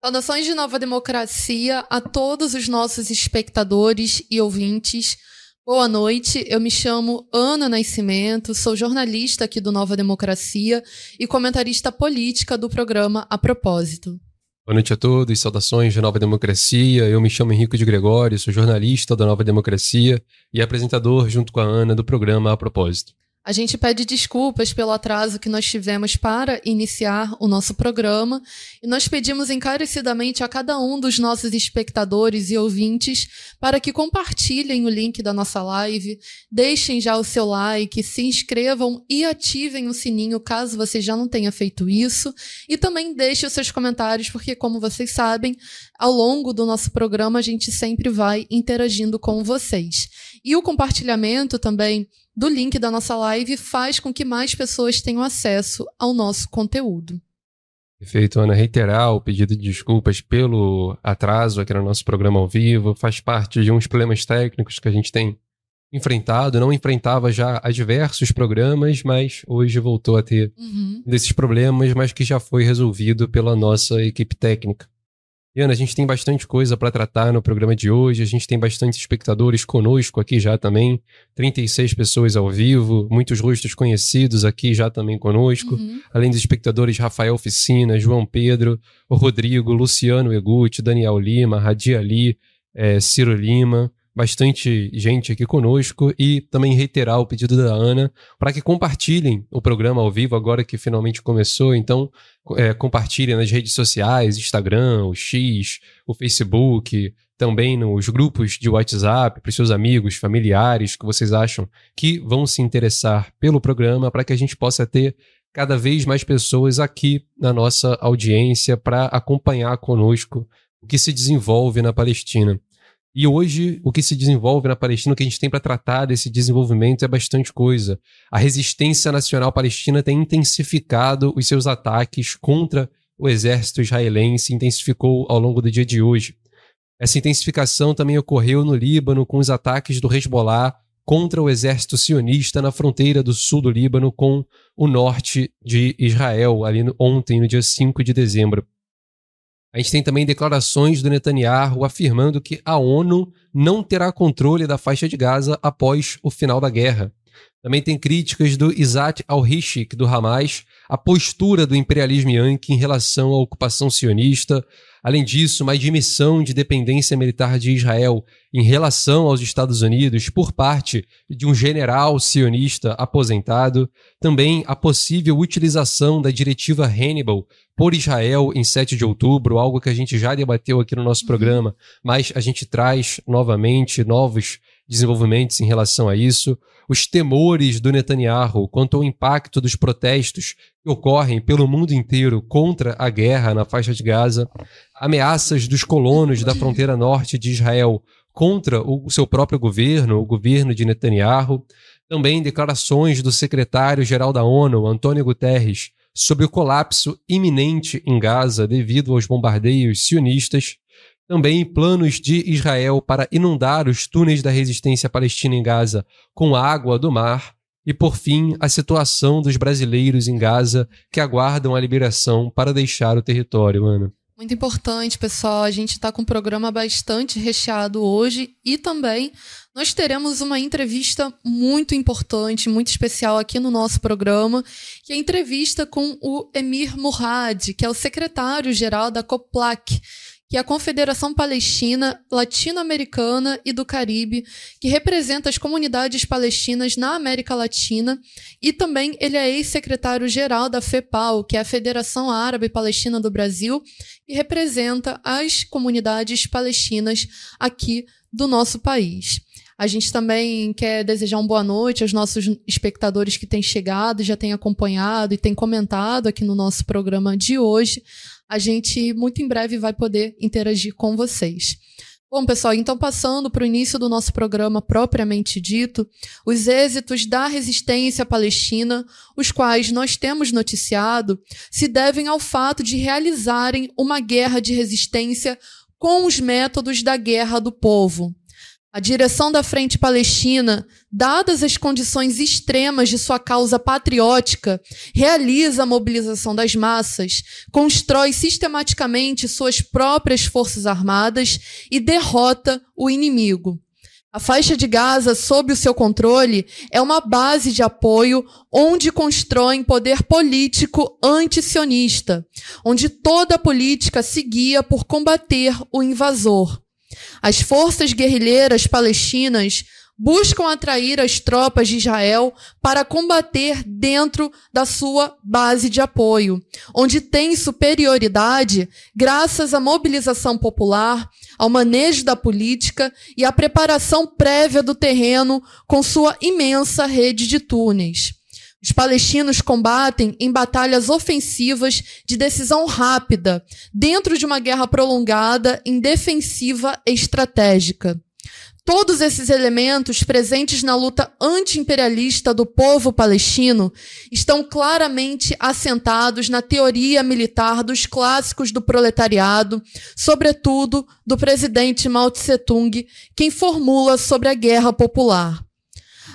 Saudações de Nova Democracia a todos os nossos espectadores e ouvintes. Boa noite, eu me chamo Ana Nascimento, sou jornalista aqui do Nova Democracia e comentarista política do programa A Propósito. Boa noite a todos, saudações de Nova Democracia. Eu me chamo Henrique de Gregório, sou jornalista da Nova Democracia e apresentador, junto com a Ana, do programa A Propósito. A gente pede desculpas pelo atraso que nós tivemos para iniciar o nosso programa e nós pedimos encarecidamente a cada um dos nossos espectadores e ouvintes para que compartilhem o link da nossa live, deixem já o seu like, se inscrevam e ativem o sininho caso você já não tenha feito isso e também deixe os seus comentários porque como vocês sabem, ao longo do nosso programa a gente sempre vai interagindo com vocês. E o compartilhamento também do link da nossa live faz com que mais pessoas tenham acesso ao nosso conteúdo. Perfeito, Ana. Reiterar o pedido de desculpas pelo atraso aqui no nosso programa ao vivo. Faz parte de uns problemas técnicos que a gente tem enfrentado. Não enfrentava já há diversos programas, mas hoje voltou a ter uhum. desses problemas, mas que já foi resolvido pela nossa equipe técnica. E Ana, a gente tem bastante coisa para tratar no programa de hoje, a gente tem bastante espectadores conosco aqui já também, 36 pessoas ao vivo, muitos rostos conhecidos aqui já também conosco, uhum. além dos espectadores Rafael Oficina, João Pedro, Rodrigo, Luciano Eguti, Daniel Lima, Radia Ali, é, Ciro Lima, bastante gente aqui conosco e também reiterar o pedido da Ana para que compartilhem o programa ao vivo agora que finalmente começou. Então, é, compartilhem nas redes sociais, Instagram, o X, o Facebook, também nos grupos de WhatsApp, para os seus amigos, familiares que vocês acham que vão se interessar pelo programa para que a gente possa ter cada vez mais pessoas aqui na nossa audiência para acompanhar conosco o que se desenvolve na Palestina. E hoje, o que se desenvolve na Palestina, o que a gente tem para tratar desse desenvolvimento é bastante coisa. A resistência nacional palestina tem intensificado os seus ataques contra o exército israelense, intensificou ao longo do dia de hoje. Essa intensificação também ocorreu no Líbano com os ataques do Hezbollah contra o exército sionista na fronteira do sul do Líbano com o norte de Israel, ali ontem, no dia 5 de dezembro. A gente tem também declarações do Netanyahu afirmando que a ONU não terá controle da faixa de Gaza após o final da guerra. Também tem críticas do Isaac al-Hishik, do Hamas, a postura do imperialismo yankee em relação à ocupação sionista, Além disso, uma admissão de dependência militar de Israel em relação aos Estados Unidos por parte de um general sionista aposentado, também a possível utilização da diretiva Hannibal por Israel em 7 de outubro, algo que a gente já debateu aqui no nosso uhum. programa, mas a gente traz novamente novos desenvolvimentos em relação a isso, os temores do Netanyahu quanto ao impacto dos protestos que ocorrem pelo mundo inteiro contra a guerra na faixa de Gaza, ameaças dos colonos da fronteira norte de Israel contra o seu próprio governo, o governo de Netanyahu, também declarações do secretário-geral da ONU, Antônio Guterres, sobre o colapso iminente em Gaza devido aos bombardeios sionistas, também planos de Israel para inundar os túneis da resistência palestina em Gaza com água do mar, e por fim, a situação dos brasileiros em Gaza que aguardam a liberação para deixar o território, Ana. Muito importante, pessoal. A gente está com um programa bastante recheado hoje e também nós teremos uma entrevista muito importante, muito especial aqui no nosso programa, que é a entrevista com o Emir Murad, que é o secretário-geral da COPLAC, que é a Confederação Palestina Latino-Americana e do Caribe, que representa as comunidades palestinas na América Latina, e também ele é ex-secretário-geral da FEPAL, que é a Federação Árabe Palestina do Brasil, e representa as comunidades palestinas aqui do nosso país. A gente também quer desejar uma boa noite aos nossos espectadores que têm chegado, já têm acompanhado e têm comentado aqui no nosso programa de hoje a gente muito em breve vai poder interagir com vocês. Bom, pessoal, então passando para o início do nosso programa propriamente dito, os êxitos da resistência palestina, os quais nós temos noticiado, se devem ao fato de realizarem uma guerra de resistência com os métodos da guerra do povo. A direção da Frente Palestina, dadas as condições extremas de sua causa patriótica, realiza a mobilização das massas, constrói sistematicamente suas próprias forças armadas e derrota o inimigo. A faixa de Gaza, sob o seu controle, é uma base de apoio onde constroem poder político antisionista, onde toda a política se guia por combater o invasor. As forças guerrilheiras palestinas buscam atrair as tropas de Israel para combater dentro da sua base de apoio, onde tem superioridade graças à mobilização popular, ao manejo da política e à preparação prévia do terreno com sua imensa rede de túneis. Os palestinos combatem em batalhas ofensivas de decisão rápida, dentro de uma guerra prolongada em defensiva estratégica. Todos esses elementos presentes na luta anti-imperialista do povo palestino estão claramente assentados na teoria militar dos clássicos do proletariado, sobretudo do presidente Mao Tse-tung, quem formula sobre a guerra popular.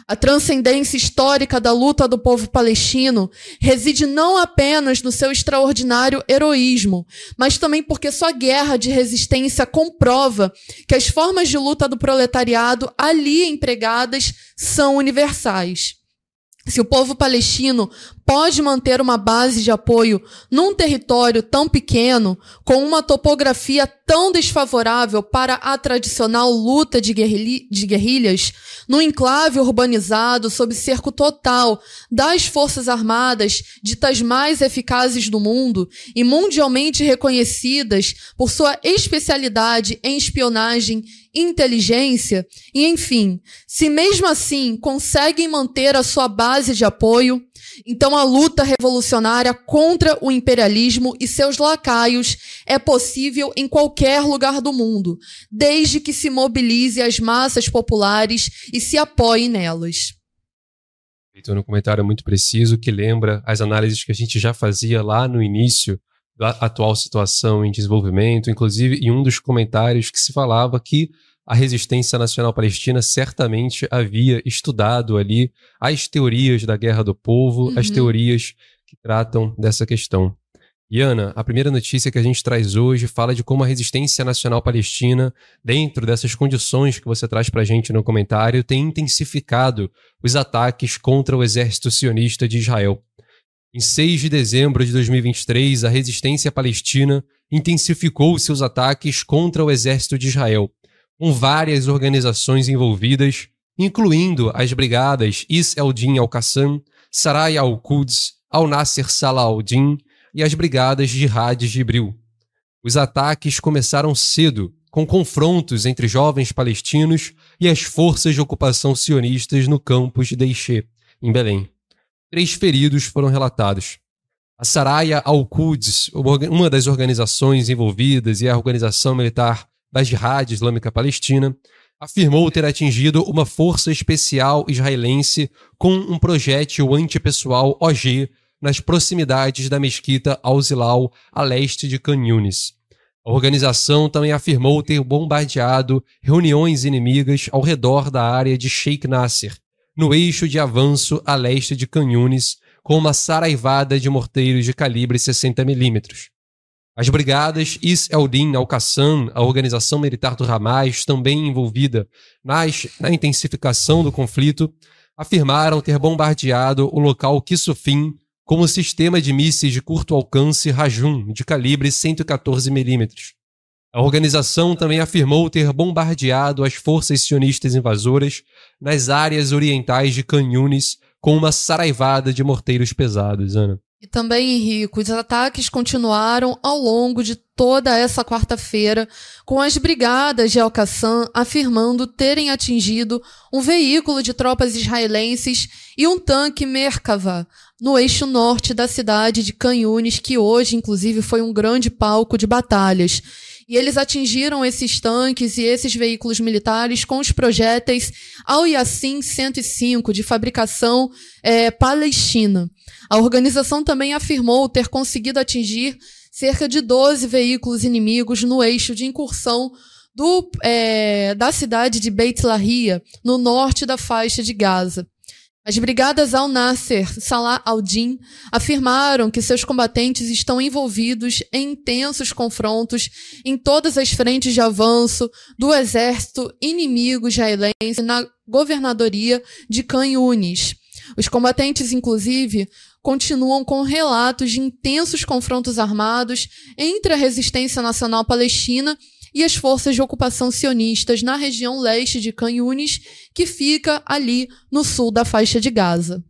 A transcendência histórica da luta do povo palestino reside não apenas no seu extraordinário heroísmo, mas também porque sua guerra de resistência comprova que as formas de luta do proletariado ali empregadas são universais. Se o povo palestino pode manter uma base de apoio num território tão pequeno, com uma topografia tão desfavorável para a tradicional luta de, de guerrilhas, num enclave urbanizado sob cerco total das forças armadas ditas mais eficazes do mundo e mundialmente reconhecidas por sua especialidade em espionagem inteligência, e enfim, se mesmo assim conseguem manter a sua base de apoio, então a luta revolucionária contra o imperialismo e seus lacaios é possível em qualquer lugar do mundo, desde que se mobilize as massas populares e se apoie nelas. Feito um comentário muito preciso que lembra as análises que a gente já fazia lá no início da atual situação em desenvolvimento, inclusive em um dos comentários que se falava que a resistência nacional palestina certamente havia estudado ali as teorias da guerra do povo, uhum. as teorias que tratam dessa questão. Iana, a primeira notícia que a gente traz hoje fala de como a resistência nacional palestina, dentro dessas condições que você traz para a gente no comentário, tem intensificado os ataques contra o exército sionista de Israel. Em 6 de dezembro de 2023, a resistência palestina intensificou seus ataques contra o exército de Israel, com várias organizações envolvidas, incluindo as brigadas Is el-Din al-Qassam, Sarai al-Quds, al-Nasser Salah al-Din e as brigadas Jihad Gibril. Os ataques começaram cedo, com confrontos entre jovens palestinos e as forças de ocupação sionistas no campus de Deixê, em Belém três feridos foram relatados. A Saraya al-Quds, uma das organizações envolvidas e a organização militar da Jihad Islâmica Palestina, afirmou ter atingido uma força especial israelense com um projétil antipessoal OG nas proximidades da mesquita Al-Zilal, a leste de Khan. A organização também afirmou ter bombardeado reuniões inimigas ao redor da área de Sheikh Nasser, no eixo de avanço a leste de Canhunes, com uma saraivada de morteiros de calibre 60mm. As brigadas Is Eldin Al-Qassam, a organização militar do Hamas, também envolvida nas, na intensificação do conflito, afirmaram ter bombardeado o local Kisufim com o sistema de mísseis de curto alcance Rajum, de calibre 114mm. A organização também afirmou ter bombardeado as forças sionistas invasoras nas áreas orientais de Canhunes com uma saraivada de morteiros pesados, Ana. E também, Henrique, os ataques continuaram ao longo de toda essa quarta-feira, com as brigadas de Al-Qassam afirmando terem atingido um veículo de tropas israelenses e um tanque Merkava no eixo norte da cidade de Canhunes, que hoje, inclusive, foi um grande palco de batalhas. E eles atingiram esses tanques e esses veículos militares com os projéteis Al-Yassin 105, de fabricação é, palestina. A organização também afirmou ter conseguido atingir cerca de 12 veículos inimigos no eixo de incursão do, é, da cidade de Beit Lahia, no norte da faixa de Gaza. As brigadas Al-Nasser, Salah al-Din, afirmaram que seus combatentes estão envolvidos em intensos confrontos em todas as frentes de avanço do exército inimigo israelense na governadoria de Khan Yunis. Os combatentes, inclusive, continuam com relatos de intensos confrontos armados entre a resistência nacional palestina e as forças de ocupação sionistas na região leste de Khan Yunis, que fica ali no sul da faixa de Gaza.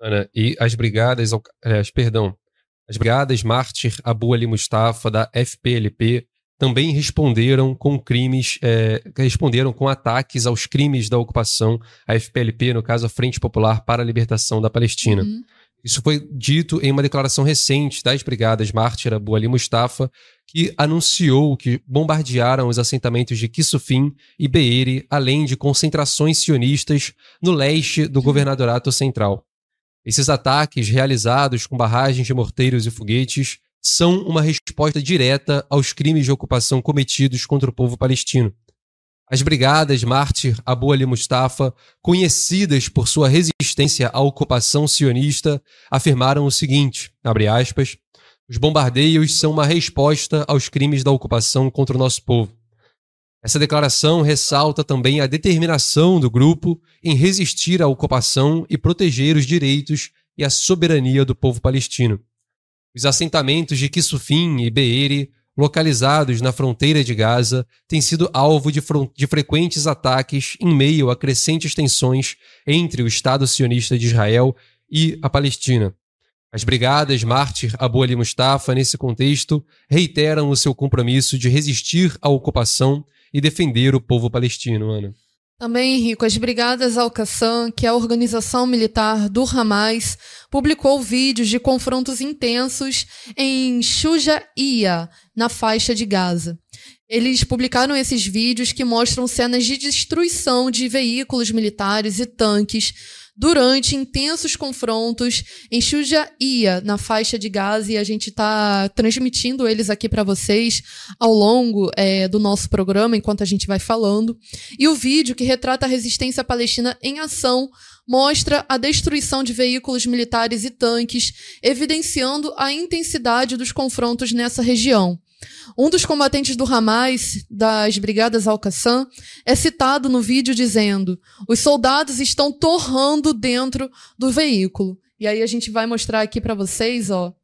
Ana, e as brigadas, as, perdão, as brigadas Mártir Abu Ali Mustafa da FPLP também responderam com crimes, é, responderam com ataques aos crimes da ocupação, a FPLP, no caso a Frente Popular para a Libertação da Palestina. Uhum. Isso foi dito em uma declaração recente das brigadas Mártir Abu Ali Mustafa, que anunciou que bombardearam os assentamentos de Kisufim e Beeri, além de concentrações sionistas no leste do governadorato central. Esses ataques, realizados com barragens de morteiros e foguetes, são uma resposta direta aos crimes de ocupação cometidos contra o povo palestino. As brigadas Mártir Abu Ali Mustafa, conhecidas por sua resistência à ocupação sionista, afirmaram o seguinte, aspas, os bombardeios são uma resposta aos crimes da ocupação contra o nosso povo. Essa declaração ressalta também a determinação do grupo em resistir à ocupação e proteger os direitos e a soberania do povo palestino. Os assentamentos de Kisufim e Beeri localizados na fronteira de Gaza, têm sido alvo de, de, frequentes ataques em meio a crescentes tensões entre o Estado sionista de Israel e a Palestina. As brigadas Mártir Abu Ali Mustafa, nesse contexto, reiteram o seu compromisso de resistir à ocupação e defender o povo palestino, Ana. Também, Henrico, as Brigadas Al-Qassam, que é a organização militar do Hamas, publicou vídeos de confrontos intensos em Shujaia, na faixa de Gaza. Eles publicaram esses vídeos que mostram cenas de destruição de veículos militares e tanques durante intensos confrontos em Shujaia, na faixa de Gaza, e a gente está transmitindo eles aqui para vocês ao longo é, do nosso programa, enquanto a gente vai falando. E o vídeo que retrata a resistência palestina em ação mostra a destruição de veículos militares e tanques, evidenciando a intensidade dos confrontos nessa região. Um dos combatentes do Hamas, das Brigadas Al-Qassam, é citado no vídeo dizendo: os soldados estão torrando dentro do veículo. E aí a gente vai mostrar aqui para vocês, ó.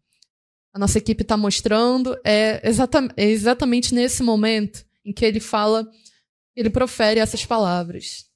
A nossa equipe está mostrando. É, exata, é exatamente nesse momento em que ele fala, ele profere essas palavras.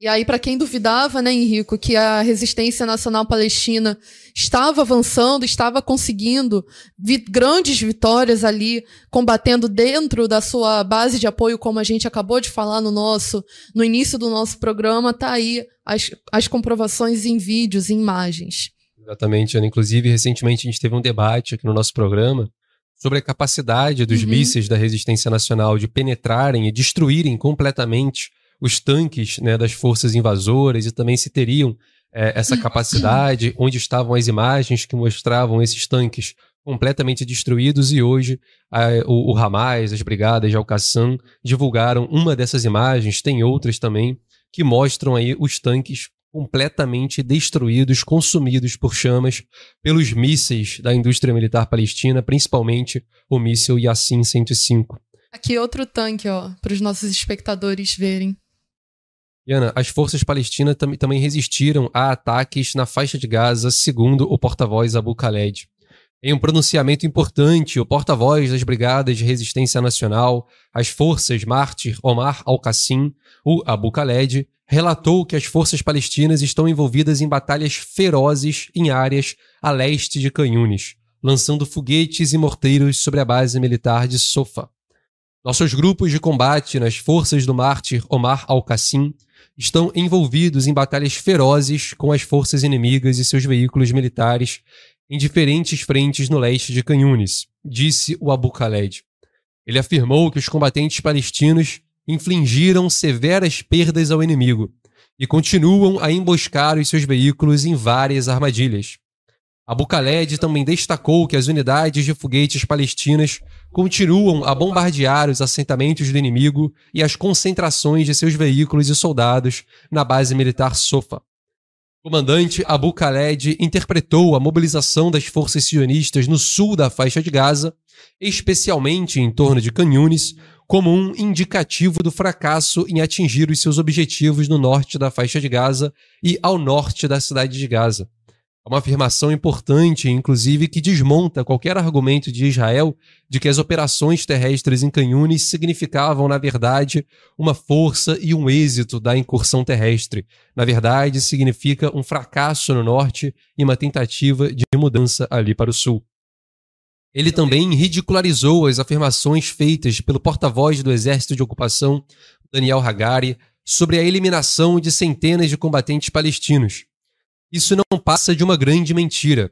E aí, para quem duvidava, né, Henrico, que a resistência nacional palestina estava avançando, estava conseguindo vi grandes vitórias ali, combatendo dentro da sua base de apoio, como a gente acabou de falar no nosso, no início do nosso programa, tá aí as, as comprovações em vídeos, em imagens. Exatamente, Ana. Inclusive, recentemente a gente teve um debate aqui no nosso programa sobre a capacidade dos uhum. mísseis da resistência nacional de penetrarem e destruírem completamente os tanques né, das forças invasoras e também se teriam é, essa capacidade, onde estavam as imagens que mostravam esses tanques completamente destruídos e hoje a, o, o Hamas, as brigadas de Al-Qassam divulgaram uma dessas imagens, tem outras também, que mostram aí os tanques completamente destruídos, consumidos por chamas pelos mísseis da indústria militar palestina, principalmente o míssil Yassin 105. Aqui outro tanque, ó, para os nossos espectadores verem. As forças palestinas tam também resistiram a ataques na faixa de Gaza, segundo o porta-voz Abu Khaled. Em um pronunciamento importante, o porta-voz das Brigadas de Resistência Nacional, as forças Mártir Omar Al-Qassim, o Abu Khaled, relatou que as forças palestinas estão envolvidas em batalhas ferozes em áreas a leste de Canhunes, lançando foguetes e morteiros sobre a base militar de Sofa. Nossos grupos de combate nas forças do mártir Omar Al-Qassim estão envolvidos em batalhas ferozes com as forças inimigas e seus veículos militares em diferentes frentes no leste de Canhunes, disse o Abu Khaled. Ele afirmou que os combatentes palestinos infligiram severas perdas ao inimigo e continuam a emboscar os seus veículos em várias armadilhas. Abu Khaled também destacou que as unidades de foguetes palestinas continuam a bombardear os assentamentos do inimigo e as concentrações de seus veículos e soldados na base militar Sofa. O comandante Abu Khaled interpretou a mobilização das forças sionistas no sul da faixa de Gaza, especialmente em torno de Canhunes, como um indicativo do fracasso em atingir os seus objetivos no norte da faixa de Gaza e ao norte da cidade de Gaza. É uma afirmação importante, inclusive, que desmonta qualquer argumento de Israel de que as operações terrestres em Canhunes significavam, na verdade, uma força e um êxito da incursão terrestre. Na verdade, significa um fracasso no norte e uma tentativa de mudança ali para o sul. Ele também ridicularizou as afirmações feitas pelo porta-voz do exército de ocupação, Daniel Hagari, sobre a eliminação de centenas de combatentes palestinos. Isso não passa de uma grande mentira,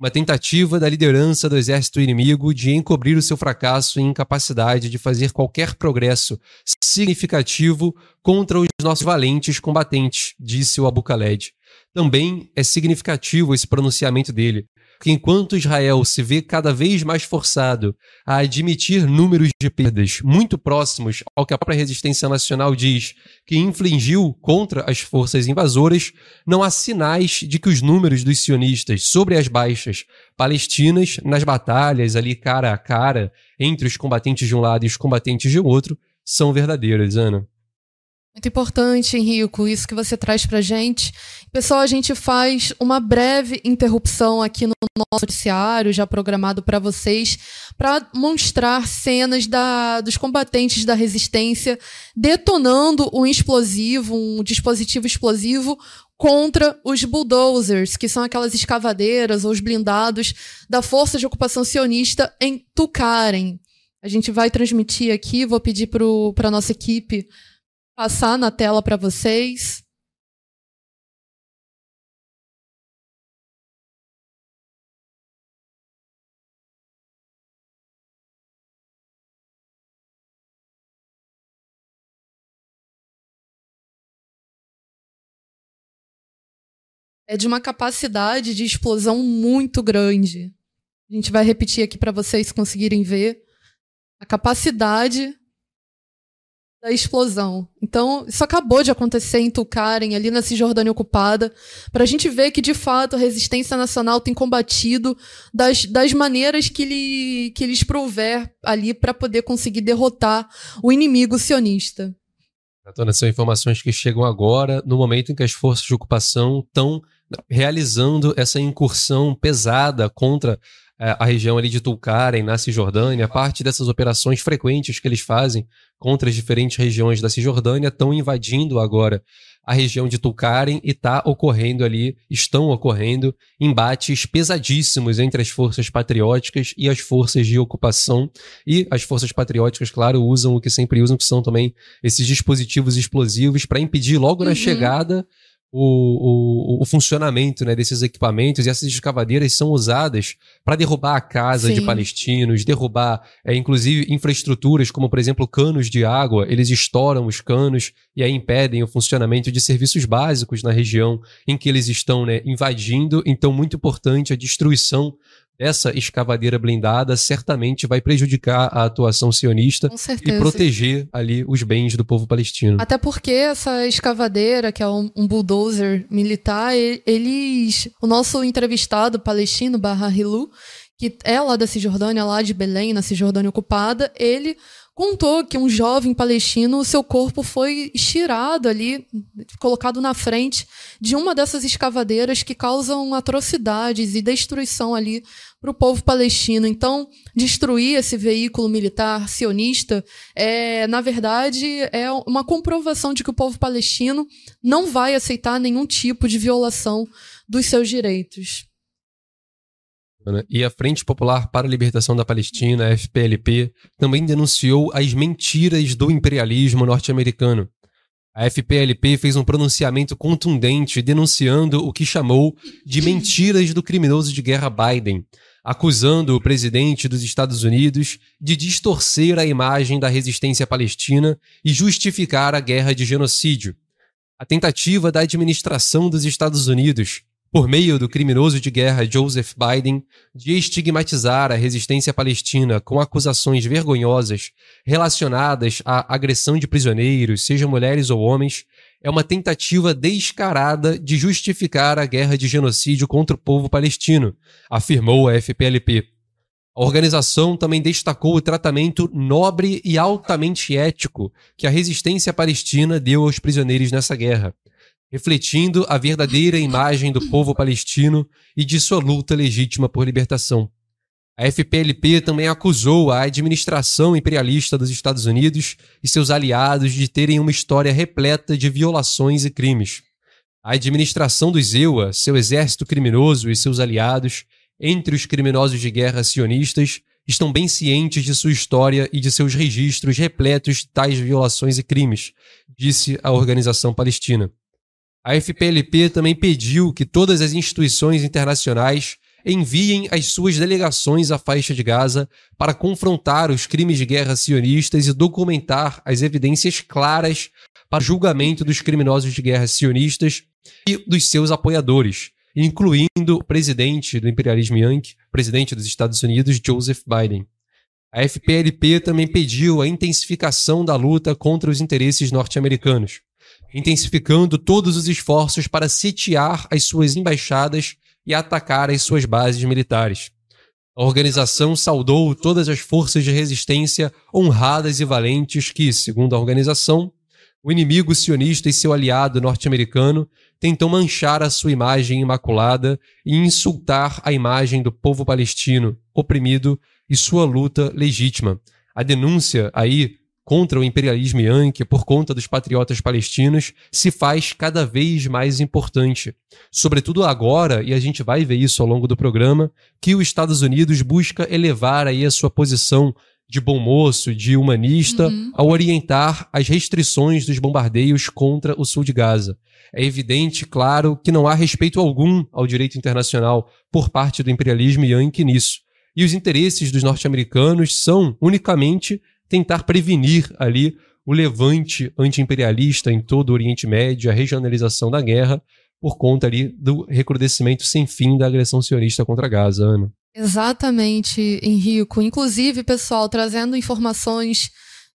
uma tentativa da liderança do exército inimigo de encobrir o seu fracasso e incapacidade de fazer qualquer progresso significativo contra os nossos valentes combatentes, disse o Abu Khaled. Também é significativo esse pronunciamento dele, que enquanto Israel se vê cada vez mais forçado a admitir números de perdas muito próximos ao que a própria resistência nacional diz que infligiu contra as forças invasoras, não há sinais de que os números dos sionistas sobre as baixas palestinas nas batalhas ali cara a cara entre os combatentes de um lado e os combatentes de outro são verdadeiras, Ana. Muito importante, Henrico, isso que você traz para gente. Pessoal, a gente faz uma breve interrupção aqui no nosso noticiário, já programado para vocês, para mostrar cenas da, dos combatentes da resistência detonando um explosivo, um dispositivo explosivo contra os bulldozers, que são aquelas escavadeiras ou os blindados da Força de Ocupação Sionista em Tucaren. A gente vai transmitir aqui, vou pedir para a nossa equipe passar na tela para vocês. É de uma capacidade de explosão muito grande. A gente vai repetir aqui para vocês conseguirem ver a capacidade da explosão. Então, isso acabou de acontecer em Tulkarem, ali na Cisjordânia ocupada, para a gente ver que, de fato, a resistência nacional tem combatido das, das maneiras que, lhe, que lhes prover ali para poder conseguir derrotar o inimigo sionista. Natana, são informações que chegam agora, no momento em que as forças de ocupação estão realizando essa incursão pesada contra a região ali de Tulkarem, na Cisjordânia, parte dessas operações frequentes que eles fazem contra as diferentes regiões da Cisjordânia estão invadindo agora a região de Tulkarem e está ocorrendo ali, estão ocorrendo embates pesadíssimos entre as forças patrióticas e as forças de ocupação. E as forças patrióticas, claro, usam o que sempre usam, que são também esses dispositivos explosivos para impedir logo uhum. na chegada o, o, o, funcionamento né, desses equipamentos e essas escavadeiras são usadas para derrubar a casa Sim. de palestinos, derrubar, é, inclusive, infraestruturas como, por exemplo, canos de água. Eles estouram os canos e aí impedem o funcionamento de serviços básicos na região em que eles estão né, invadindo. Então, muito importante a destruição essa escavadeira blindada certamente vai prejudicar a atuação sionista e proteger ali os bens do povo palestino. Até porque essa escavadeira, que é um, um bulldozer militar, eles. O nosso entrevistado palestino, Barra Hilu, que é lá da Cisjordânia, lá de Belém, na Cisjordânia ocupada, ele contou que um jovem palestino, seu corpo foi estirado ali, colocado na frente de uma dessas escavadeiras que causam atrocidades e destruição ali para o povo palestino. Então, destruir esse veículo militar sionista é, na verdade, é uma comprovação de que o povo palestino não vai aceitar nenhum tipo de violação dos seus direitos. E a Frente Popular para a Libertação da Palestina, a FPLP, também denunciou as mentiras do imperialismo norte-americano. A FPLP fez um pronunciamento contundente denunciando o que chamou de mentiras do criminoso de guerra Biden, acusando o presidente dos Estados Unidos de distorcer a imagem da resistência palestina e justificar a guerra de genocídio. A tentativa da administração dos Estados Unidos por meio do criminoso de guerra Joseph Biden, de estigmatizar a resistência palestina com acusações vergonhosas relacionadas à agressão de prisioneiros, sejam mulheres ou homens, é uma tentativa descarada de justificar a guerra de genocídio contra o povo palestino, afirmou a FPLP. A organização também destacou o tratamento nobre e altamente ético que a resistência palestina deu aos prisioneiros nessa guerra refletindo a verdadeira imagem do povo palestino e de sua luta legítima por libertação. A FPLP também acusou a administração imperialista dos Estados Unidos e seus aliados de terem uma história repleta de violações e crimes. A administração dos EUA, seu exército criminoso e seus aliados, entre os criminosos de guerra sionistas, estão bem cientes de sua história e de seus registros repletos de tais violações e crimes, disse a organização palestina. A FPLP também pediu que todas as instituições internacionais enviem as suas delegações à faixa de Gaza para confrontar os crimes de guerra sionistas e documentar as evidências claras para julgamento dos criminosos de guerra sionistas e dos seus apoiadores, incluindo o presidente do imperialismo Yankee, presidente dos Estados Unidos, Joseph Biden. A FPLP também pediu a intensificação da luta contra os interesses norte-americanos intensificando todos os esforços para sitiar as suas embaixadas e atacar as suas bases militares. A organização saudou todas as forças de resistência honradas e valentes que, segundo a organização, o inimigo sionista e seu aliado norte-americano tentam manchar a sua imagem imaculada e insultar a imagem do povo palestino oprimido e sua luta legítima. A denúncia aí contra o imperialismo yankee por conta dos patriotas palestinos se faz cada vez mais importante. Sobretudo agora, e a gente vai ver isso ao longo do programa, que os Estados Unidos busca elevar aí a sua posição de bom moço, de humanista, uhum. ao orientar as restrições dos bombardeios contra o sul de Gaza. É evidente, claro, que não há respeito algum ao direito internacional por parte do imperialismo yankee nisso. E os interesses dos norte-americanos são unicamente tentar prevenir ali o levante anti-imperialista em todo o Oriente Médio, a regionalização da guerra, por conta ali do recrudescimento sem fim da agressão sionista contra Gaza, Ana. Exatamente, Henrico. Inclusive, pessoal, trazendo informações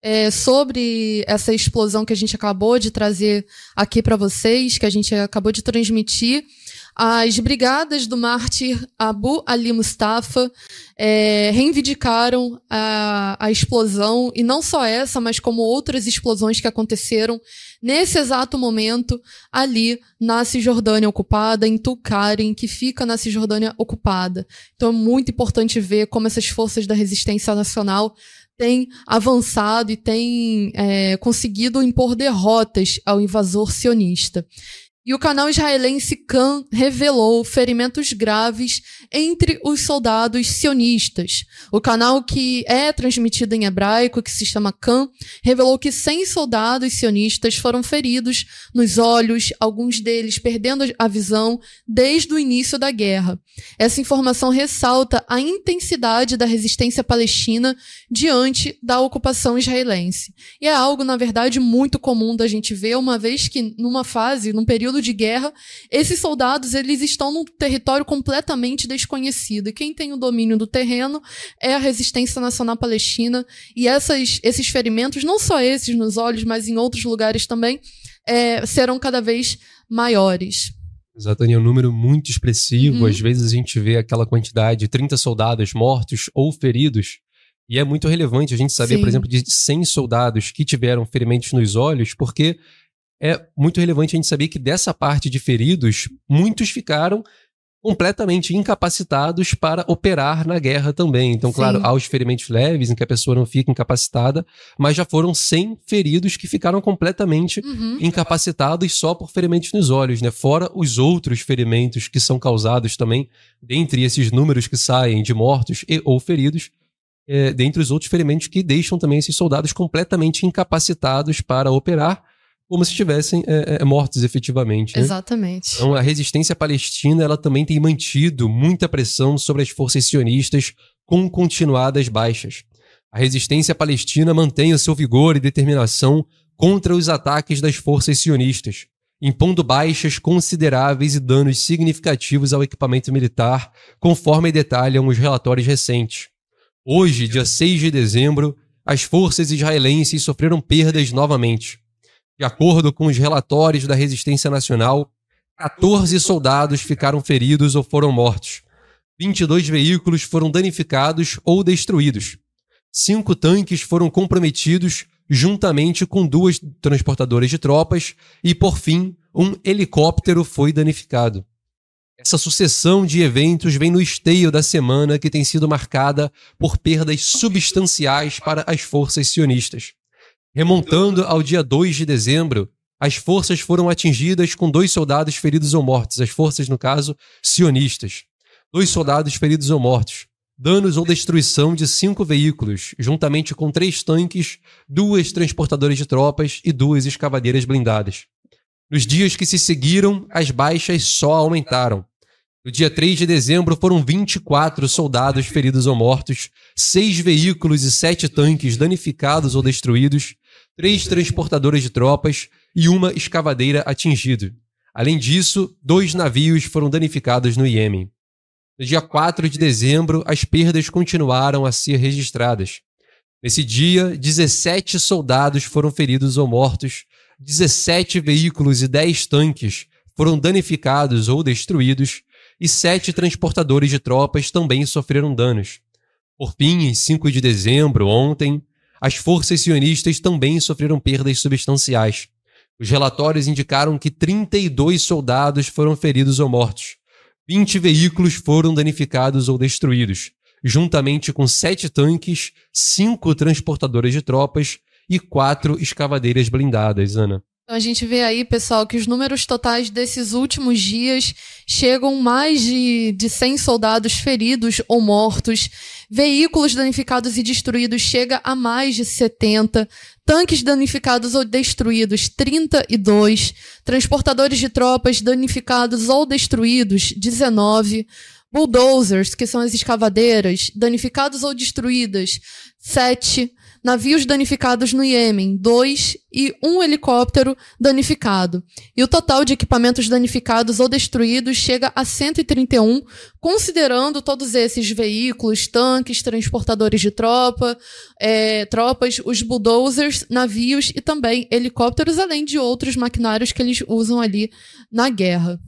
é, sobre essa explosão que a gente acabou de trazer aqui para vocês, que a gente acabou de transmitir. As brigadas do mártir Abu Ali Mustafa é, reivindicaram a, a explosão, e não só essa, mas como outras explosões que aconteceram nesse exato momento ali na Cisjordânia ocupada, em Tulkarem, que fica na Cisjordânia ocupada. Então é muito importante ver como essas forças da resistência nacional têm avançado e têm é, conseguido impor derrotas ao invasor sionista. E o canal israelense Khan revelou ferimentos graves entre os soldados sionistas. O canal que é transmitido em hebraico, que se chama Khan, revelou que 100 soldados sionistas foram feridos nos olhos, alguns deles perdendo a visão desde o início da guerra. Essa informação ressalta a intensidade da resistência palestina diante da ocupação israelense. E é algo, na verdade, muito comum da gente ver, uma vez que numa fase, num período período de guerra, esses soldados eles estão num território completamente desconhecido. E quem tem o domínio do terreno é a resistência nacional palestina. E essas, esses ferimentos, não só esses nos olhos, mas em outros lugares também, é, serão cada vez maiores. Exato, é um número muito expressivo. Uhum. Às vezes a gente vê aquela quantidade de 30 soldados mortos ou feridos. E é muito relevante a gente saber, Sim. por exemplo, de 100 soldados que tiveram ferimentos nos olhos, porque é muito relevante a gente saber que dessa parte de feridos, muitos ficaram completamente incapacitados para operar na guerra também. Então, Sim. claro, há os ferimentos leves em que a pessoa não fica incapacitada, mas já foram 100 feridos que ficaram completamente uhum. incapacitados só por ferimentos nos olhos, né? Fora os outros ferimentos que são causados também, dentre esses números que saem de mortos e ou feridos, é, dentre os outros ferimentos que deixam também esses soldados completamente incapacitados para operar como se estivessem é, é, mortos efetivamente. Né? Exatamente. Então, a resistência palestina ela também tem mantido muita pressão sobre as forças sionistas com continuadas baixas. A resistência palestina mantém o seu vigor e determinação contra os ataques das forças sionistas, impondo baixas consideráveis e danos significativos ao equipamento militar, conforme detalham os relatórios recentes. Hoje, dia 6 de dezembro, as forças israelenses sofreram perdas novamente. De acordo com os relatórios da Resistência Nacional, 14 soldados ficaram feridos ou foram mortos. 22 veículos foram danificados ou destruídos. Cinco tanques foram comprometidos juntamente com duas transportadoras de tropas, e, por fim, um helicóptero foi danificado. Essa sucessão de eventos vem no esteio da semana que tem sido marcada por perdas substanciais para as forças sionistas. Remontando ao dia 2 de dezembro, as forças foram atingidas com dois soldados feridos ou mortos, as forças, no caso, sionistas. Dois soldados feridos ou mortos, danos ou destruição de cinco veículos, juntamente com três tanques, duas transportadoras de tropas e duas escavadeiras blindadas. Nos dias que se seguiram, as baixas só aumentaram. No dia 3 de dezembro foram 24 soldados feridos ou mortos, seis veículos e sete tanques danificados ou destruídos, três transportadoras de tropas e uma escavadeira atingida. Além disso, dois navios foram danificados no Iêmen. No dia 4 de dezembro, as perdas continuaram a ser registradas. Nesse dia, 17 soldados foram feridos ou mortos, 17 veículos e 10 tanques foram danificados ou destruídos, e sete transportadores de tropas também sofreram danos. Por fim, em 5 de dezembro, ontem, as forças sionistas também sofreram perdas substanciais. Os relatórios indicaram que 32 soldados foram feridos ou mortos, 20 veículos foram danificados ou destruídos, juntamente com sete tanques, cinco transportadoras de tropas e quatro escavadeiras blindadas, Ana. Então a gente vê aí, pessoal, que os números totais desses últimos dias chegam mais de, de 100 soldados feridos ou mortos, veículos danificados e destruídos chega a mais de 70, tanques danificados ou destruídos 32, transportadores de tropas danificados ou destruídos 19, bulldozers, que são as escavadeiras, danificados ou destruídas 7, navios danificados no Iêmen, dois e um helicóptero danificado. E o total de equipamentos danificados ou destruídos chega a 131, considerando todos esses veículos, tanques, transportadores de tropa, é, tropas, os bulldozers, navios e também helicópteros, além de outros maquinários que eles usam ali na guerra.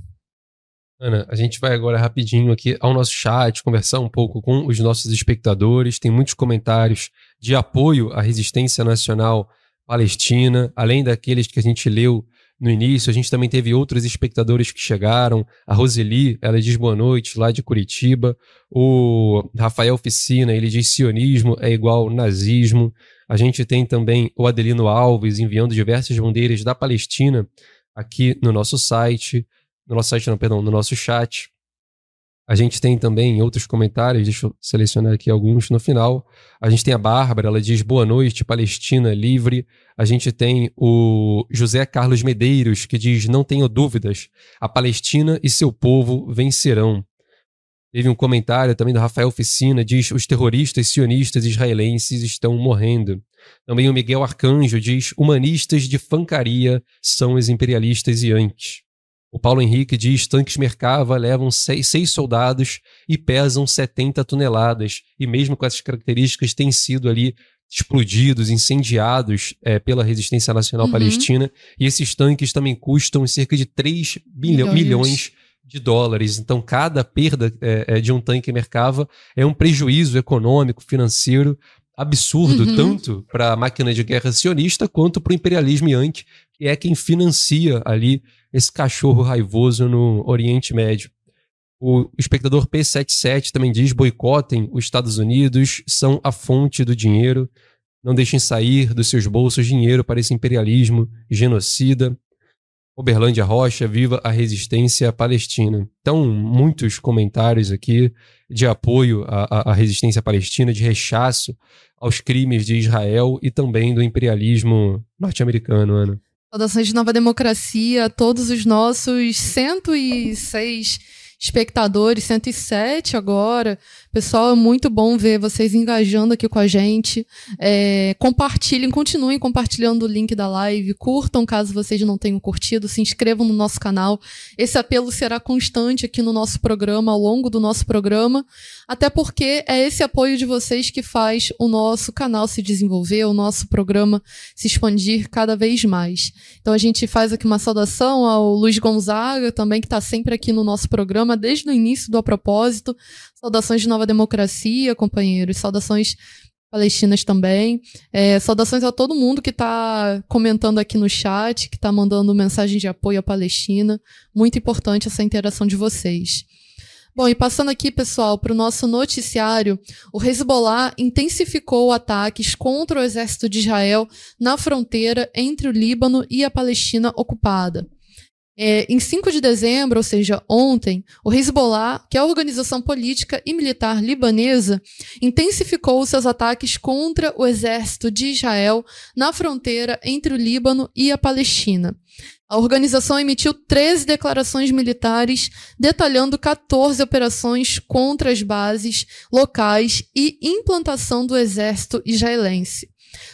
Ana, a gente vai agora rapidinho aqui ao nosso chat, conversar um pouco com os nossos espectadores. Tem muitos comentários de apoio à resistência nacional palestina, além daqueles que a gente leu no início. A gente também teve outros espectadores que chegaram. A Roseli, ela diz boa noite, lá de Curitiba. O Rafael Oficina, ele diz sionismo é igual nazismo. A gente tem também o Adelino Alves enviando diversas bandeiras da Palestina aqui no nosso site no nosso site, não, perdão, no nosso chat. A gente tem também outros comentários, deixa eu selecionar aqui alguns no final. A gente tem a Bárbara, ela diz boa noite, Palestina livre. A gente tem o José Carlos Medeiros, que diz: não tenho dúvidas, a Palestina e seu povo vencerão. Teve um comentário também do Rafael Oficina, diz: os terroristas sionistas israelenses estão morrendo. Também o Miguel Arcanjo diz: humanistas de fancaria são os imperialistas e antes. O Paulo Henrique diz: tanques Merkava levam seis, seis, soldados e pesam 70 toneladas, e mesmo com essas características têm sido ali explodidos, incendiados é, pela resistência nacional uhum. palestina, e esses tanques também custam cerca de 3 bilhões. milhões de dólares. Então, cada perda é, de um tanque Merkava é um prejuízo econômico, financeiro absurdo, uhum. tanto para a máquina de guerra sionista quanto para o imperialismo yankee, que é quem financia ali esse cachorro raivoso no Oriente Médio. O espectador P77 também diz: boicotem os Estados Unidos, são a fonte do dinheiro. Não deixem sair dos seus bolsos dinheiro para esse imperialismo genocida. Oberlândia Rocha, viva a resistência palestina. Então, muitos comentários aqui de apoio à, à, resistência palestina, de rechaço aos crimes de Israel e também do imperialismo norte-americano, Ana. Saudações de Nova Democracia a todos os nossos 106 espectadores, 107 agora. Pessoal, é muito bom ver vocês engajando aqui com a gente. É, compartilhem, continuem compartilhando o link da live, curtam caso vocês não tenham curtido, se inscrevam no nosso canal. Esse apelo será constante aqui no nosso programa, ao longo do nosso programa, até porque é esse apoio de vocês que faz o nosso canal se desenvolver, o nosso programa se expandir cada vez mais. Então a gente faz aqui uma saudação ao Luiz Gonzaga, também que está sempre aqui no nosso programa desde o início do A Propósito. Saudações de Nova Democracia, companheiros. Saudações palestinas também. É, saudações a todo mundo que está comentando aqui no chat, que está mandando mensagem de apoio à Palestina. Muito importante essa interação de vocês. Bom, e passando aqui, pessoal, para o nosso noticiário, o Hezbollah intensificou ataques contra o exército de Israel na fronteira entre o Líbano e a Palestina ocupada. É, em 5 de dezembro, ou seja, ontem, o Hezbollah, que é a organização política e militar libanesa, intensificou seus ataques contra o exército de Israel na fronteira entre o Líbano e a Palestina. A organização emitiu 13 declarações militares detalhando 14 operações contra as bases locais e implantação do exército israelense.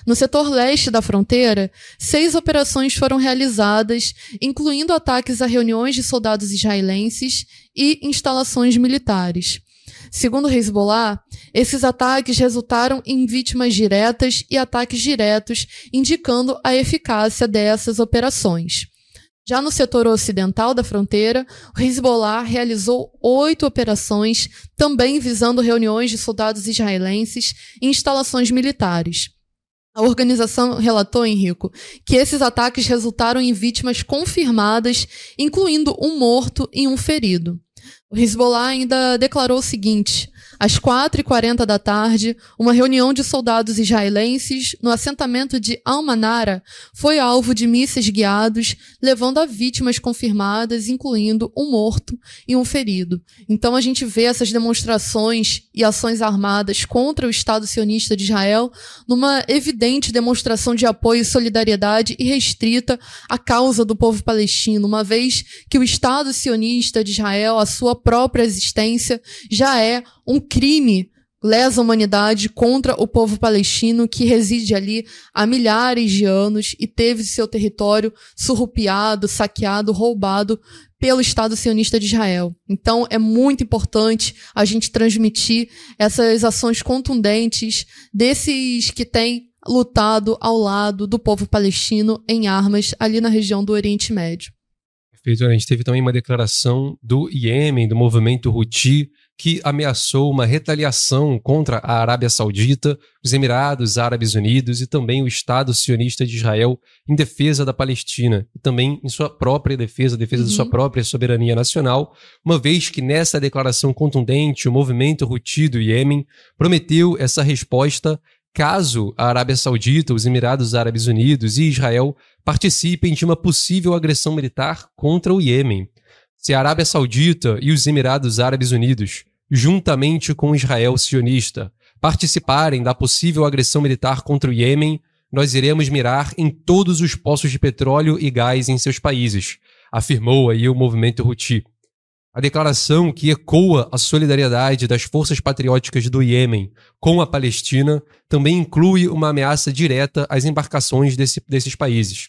No setor leste da fronteira, seis operações foram realizadas, incluindo ataques a reuniões de soldados israelenses e instalações militares. Segundo Hezbollah, esses ataques resultaram em vítimas diretas e ataques diretos, indicando a eficácia dessas operações. Já no setor ocidental da fronteira, o Hezbollah realizou oito operações, também visando reuniões de soldados israelenses e instalações militares. A organização relatou, Henrico, que esses ataques resultaram em vítimas confirmadas, incluindo um morto e um ferido. O Hezbollah ainda declarou o seguinte: às 4h40 da tarde, uma reunião de soldados israelenses no assentamento de Al-Manara foi alvo de mísseis guiados, levando a vítimas confirmadas, incluindo um morto e um ferido. Então a gente vê essas demonstrações e ações armadas contra o Estado sionista de Israel numa evidente demonstração de apoio e solidariedade irrestrita à causa do povo palestino, uma vez que o Estado sionista de Israel, a sua própria existência, já é um crime lesa humanidade contra o povo palestino que reside ali há milhares de anos e teve seu território surrupiado, saqueado, roubado pelo Estado sionista de Israel. Então é muito importante a gente transmitir essas ações contundentes desses que têm lutado ao lado do povo palestino em armas ali na região do Oriente Médio. Perfeito. A gente teve também uma declaração do Iêmen, do movimento Houthi, que ameaçou uma retaliação contra a Arábia Saudita, os Emirados Árabes Unidos e também o Estado sionista de Israel em defesa da Palestina e também em sua própria defesa, defesa uhum. da sua própria soberania nacional, uma vez que nessa declaração contundente o movimento Houthi do Iêmen prometeu essa resposta caso a Arábia Saudita, os Emirados Árabes Unidos e Israel participem de uma possível agressão militar contra o Iêmen. Se a Arábia Saudita e os Emirados Árabes Unidos, juntamente com Israel sionista, participarem da possível agressão militar contra o Iêmen, nós iremos mirar em todos os poços de petróleo e gás em seus países, afirmou aí o movimento Houthi. A declaração que ecoa a solidariedade das forças patrióticas do Iêmen com a Palestina também inclui uma ameaça direta às embarcações desse, desses países.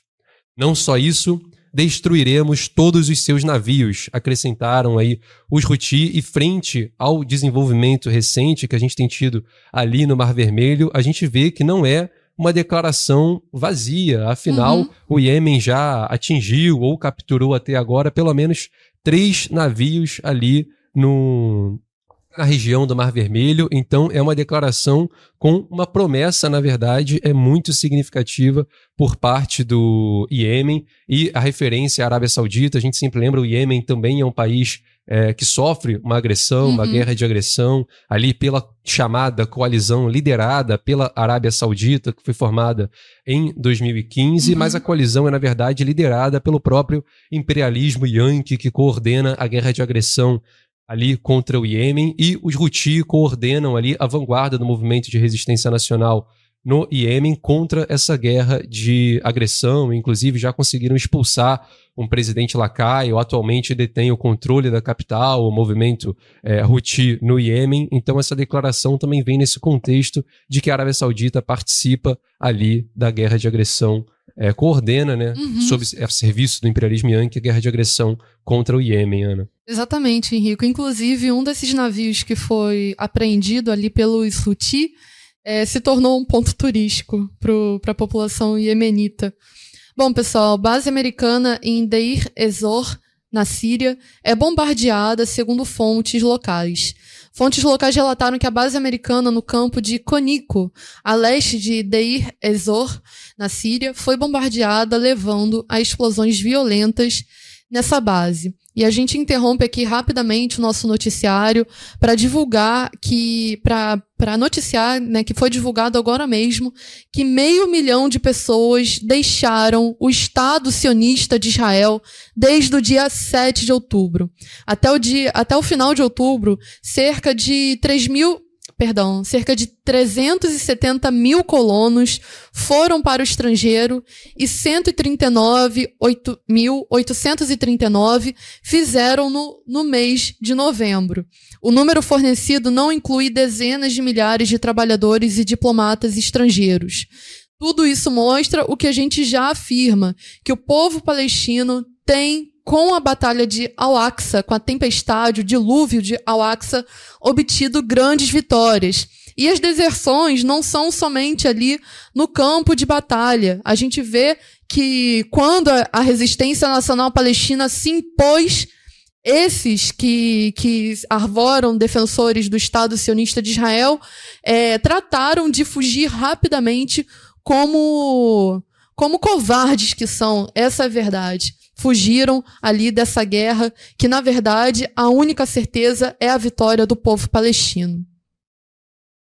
Não só isso, destruiremos todos os seus navios, acrescentaram aí os Houthi, e frente ao desenvolvimento recente que a gente tem tido ali no Mar Vermelho, a gente vê que não é uma declaração vazia. Afinal, uhum. o Iêmen já atingiu ou capturou até agora pelo menos três navios ali no, na região do Mar Vermelho. Então, é uma declaração com uma promessa, na verdade, é muito significativa por parte do Iêmen e a referência à Arábia Saudita. A gente sempre lembra, o Iêmen também é um país é, que sofre uma agressão, uhum. uma guerra de agressão, ali pela chamada coalizão liderada pela Arábia Saudita, que foi formada em 2015, uhum. mas a coalizão é, na verdade, liderada pelo próprio imperialismo Yankee, que coordena a guerra de agressão ali contra o Iêmen, e os Houthi coordenam ali a vanguarda do movimento de resistência nacional no Iêmen contra essa guerra de agressão, inclusive já conseguiram expulsar um presidente lacaio, atualmente detém o controle da capital, o movimento é, Houthi no Iêmen. Então, essa declaração também vem nesse contexto de que a Arábia Saudita participa ali da guerra de agressão, é, coordena, né, uhum. sob é, serviço do imperialismo yankee, a guerra de agressão contra o Iêmen, Ana. Exatamente, Henrico. Inclusive, um desses navios que foi apreendido ali pelos Houthi é, se tornou um ponto turístico para a população iemenita. Bom, pessoal, base americana em Deir Ezor, na Síria, é bombardeada segundo fontes locais. Fontes locais relataram que a base americana no campo de Konico, a leste de Deir Ezor, na Síria, foi bombardeada, levando a explosões violentas nessa base. E a gente interrompe aqui rapidamente o nosso noticiário para divulgar que, para noticiar, né, que foi divulgado agora mesmo, que meio milhão de pessoas deixaram o Estado sionista de Israel desde o dia 7 de outubro. Até o, dia, até o final de outubro, cerca de 3 mil perdão, cerca de 370 mil colonos foram para o estrangeiro e 139.839 fizeram no, no mês de novembro. O número fornecido não inclui dezenas de milhares de trabalhadores e diplomatas estrangeiros. Tudo isso mostra o que a gente já afirma, que o povo palestino tem com a batalha de Al-Aqsa, com a tempestade, o dilúvio de Al-Aqsa, obtido grandes vitórias. E as deserções não são somente ali no campo de batalha. A gente vê que quando a resistência nacional palestina se impôs, esses que, que arvoram defensores do Estado sionista de Israel é, trataram de fugir rapidamente como, como covardes que são. Essa é a verdade fugiram ali dessa guerra, que na verdade a única certeza é a vitória do povo palestino.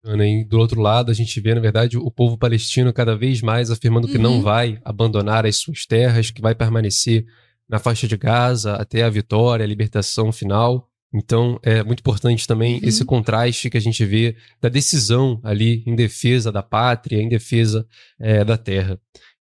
E do outro lado, a gente vê, na verdade, o povo palestino cada vez mais afirmando que não uhum. vai abandonar as suas terras, que vai permanecer na faixa de Gaza até a vitória, a libertação final. Então, é muito importante também uhum. esse contraste que a gente vê da decisão ali em defesa da pátria, em defesa é, da terra.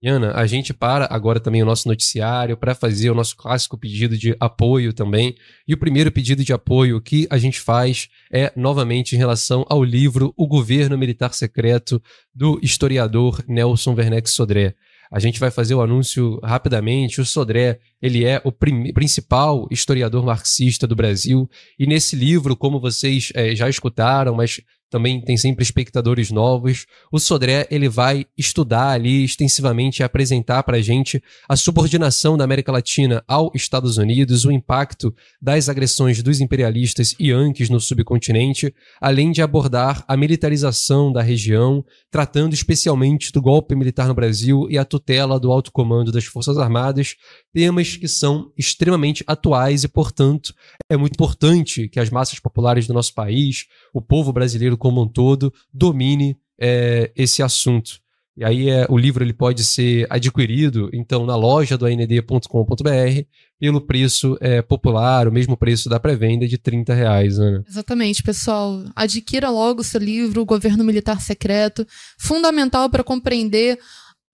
Ana, a gente para agora também o nosso noticiário para fazer o nosso clássico pedido de apoio também. E o primeiro pedido de apoio que a gente faz é novamente em relação ao livro O Governo Militar Secreto do historiador Nelson Werneck Sodré. A gente vai fazer o anúncio rapidamente. O Sodré, ele é o principal historiador marxista do Brasil. E nesse livro, como vocês é, já escutaram, mas também tem sempre espectadores novos. O Sodré ele vai estudar ali extensivamente e apresentar para a gente a subordinação da América Latina aos Estados Unidos, o impacto das agressões dos imperialistas e Yankees no subcontinente, além de abordar a militarização da região, tratando especialmente do golpe militar no Brasil e a tutela do alto comando das Forças Armadas, temas que são extremamente atuais e, portanto, é muito importante que as massas populares do nosso país, o povo brasileiro como um todo, domine é, esse assunto. E aí é, o livro ele pode ser adquirido, então, na loja do AND.com.br pelo preço é, popular, o mesmo preço da pré-venda de 30 reais, Ana. Exatamente, pessoal. Adquira logo o seu livro, O Governo Militar Secreto, fundamental para compreender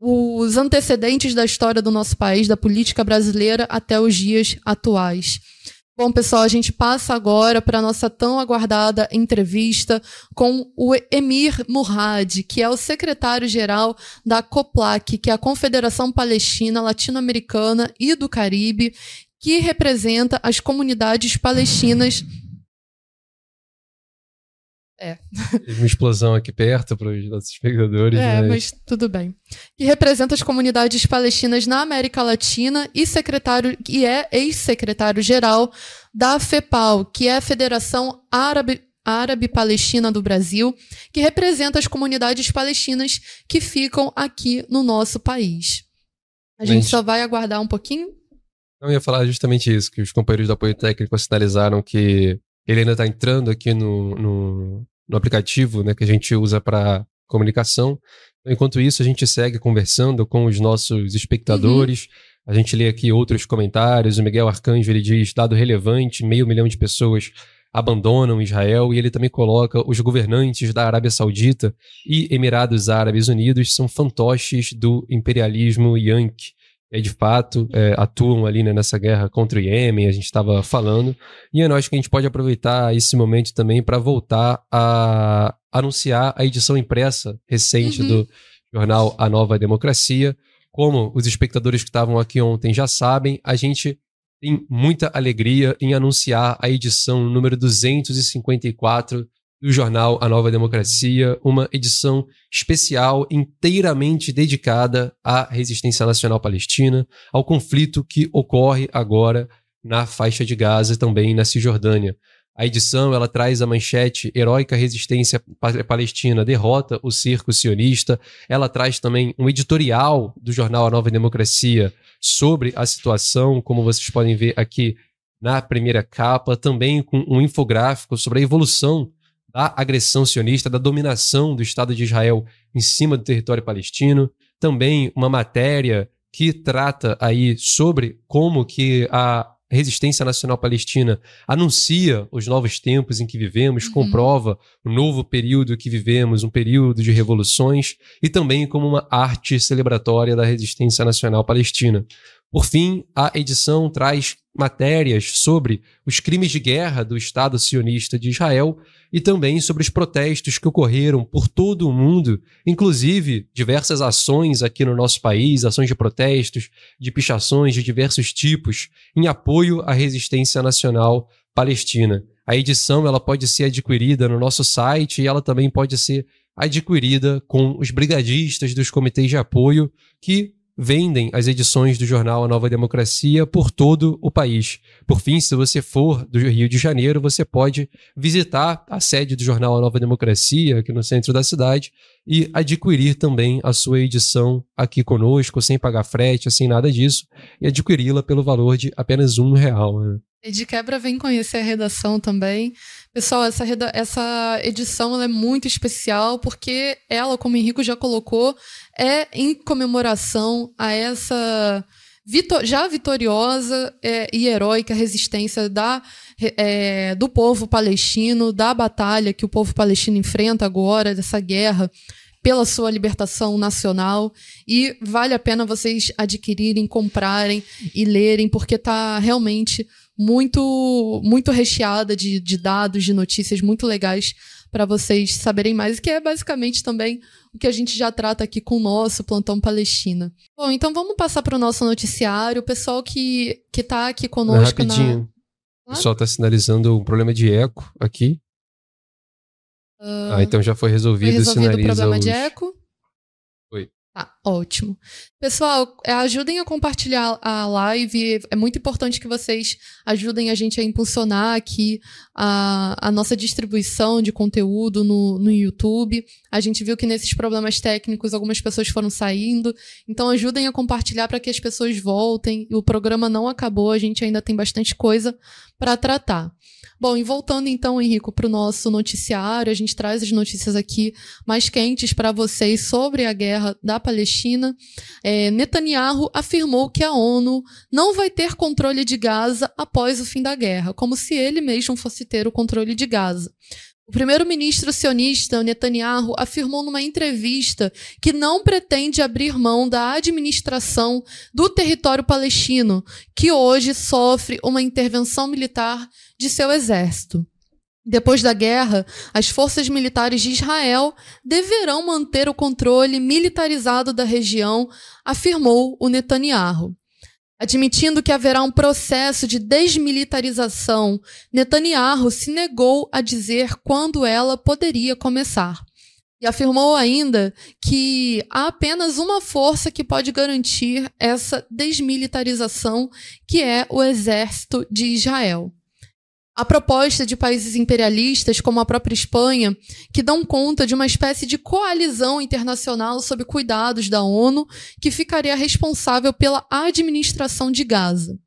os antecedentes da história do nosso país, da política brasileira até os dias atuais. Bom, pessoal, a gente passa agora para a nossa tão aguardada entrevista com o Emir Murad, que é o secretário-geral da COPLAC, que é a Confederação Palestina Latino-Americana e do Caribe, que representa as comunidades palestinas é. Uma explosão aqui perto para os nossos espectadores. É, mas... mas... tudo bem. Que representa as comunidades palestinas na América Latina e secretário e é ex-secretário-geral da FEPAL, que é a Federação Árabe Árabe-Palestina do Brasil, que representa as comunidades palestinas que ficam aqui no nosso país. A gente, gente só vai aguardar um pouquinho. Eu ia falar justamente isso, que os companheiros do apoio técnico sinalizaram que ele ainda está entrando aqui no, no, no aplicativo né, que a gente usa para comunicação. Enquanto isso, a gente segue conversando com os nossos espectadores. Uhum. A gente lê aqui outros comentários. O Miguel Arcanjo ele diz: dado relevante, meio milhão de pessoas abandonam Israel e ele também coloca os governantes da Arábia Saudita e Emirados Árabes Unidos são fantoches do imperialismo yankee. E de fato é, atuam ali né, nessa guerra contra o Iêmen, a gente estava falando. E eu acho que a gente pode aproveitar esse momento também para voltar a anunciar a edição impressa recente uhum. do jornal A Nova Democracia. Como os espectadores que estavam aqui ontem já sabem, a gente tem muita alegria em anunciar a edição número 254 do jornal A Nova Democracia, uma edição especial inteiramente dedicada à resistência nacional palestina, ao conflito que ocorre agora na faixa de Gaza, também na Cisjordânia. A edição ela traz a manchete Heróica Resistência Palestina derrota o circo sionista. Ela traz também um editorial do jornal A Nova Democracia sobre a situação, como vocês podem ver aqui na primeira capa, também com um infográfico sobre a evolução da agressão sionista, da dominação do Estado de Israel em cima do território palestino. Também uma matéria que trata aí sobre como que a Resistência Nacional Palestina anuncia os novos tempos em que vivemos, uhum. comprova o novo período que vivemos, um período de revoluções, e também como uma arte celebratória da resistência nacional palestina. Por fim, a edição traz matérias sobre os crimes de guerra do Estado sionista de Israel e também sobre os protestos que ocorreram por todo o mundo, inclusive diversas ações aqui no nosso país, ações de protestos, de pichações de diversos tipos, em apoio à resistência nacional palestina. A edição ela pode ser adquirida no nosso site e ela também pode ser adquirida com os brigadistas dos comitês de apoio que vendem as edições do jornal A Nova Democracia por todo o país. Por fim, se você for do Rio de Janeiro, você pode visitar a sede do jornal A Nova Democracia, aqui no centro da cidade, e adquirir também a sua edição aqui conosco, sem pagar frete, sem nada disso, e adquiri-la pelo valor de apenas um real. Né? E de quebra vem conhecer a redação também. Pessoal, essa, essa edição é muito especial porque ela, como o Henrico já colocou, é em comemoração a essa já vitoriosa é, e heróica resistência da, é, do povo palestino, da batalha que o povo palestino enfrenta agora, dessa guerra pela sua libertação nacional e vale a pena vocês adquirirem, comprarem e lerem porque está realmente muito muito recheada de, de dados, de notícias muito legais para vocês saberem mais, que é basicamente também o que a gente já trata aqui com o nosso Plantão Palestina. Bom, então vamos passar para o nosso noticiário. O pessoal que, que tá aqui conosco Rapidinho. na... O pessoal está sinalizando um problema de eco aqui. Uh, ah, então já foi resolvido. Foi resolvido o problema os... de eco. Tá, ótimo. Pessoal, é, ajudem a compartilhar a live. É muito importante que vocês ajudem a gente a impulsionar aqui a, a nossa distribuição de conteúdo no, no YouTube. A gente viu que nesses problemas técnicos algumas pessoas foram saindo. Então, ajudem a compartilhar para que as pessoas voltem. O programa não acabou, a gente ainda tem bastante coisa para tratar. Bom, e voltando então, Henrico, para o nosso noticiário, a gente traz as notícias aqui mais quentes para vocês sobre a guerra da Palestina. É, Netanyahu afirmou que a ONU não vai ter controle de Gaza após o fim da guerra, como se ele mesmo fosse ter o controle de Gaza. O primeiro-ministro sionista Netanyahu afirmou numa entrevista que não pretende abrir mão da administração do território palestino, que hoje sofre uma intervenção militar de seu exército. Depois da guerra, as forças militares de Israel deverão manter o controle militarizado da região, afirmou o Netanyahu. Admitindo que haverá um processo de desmilitarização, Netanyahu se negou a dizer quando ela poderia começar. E afirmou ainda que há apenas uma força que pode garantir essa desmilitarização, que é o exército de Israel. A proposta de países imperialistas, como a própria Espanha, que dão conta de uma espécie de coalizão internacional sob cuidados da ONU, que ficaria responsável pela administração de Gaza.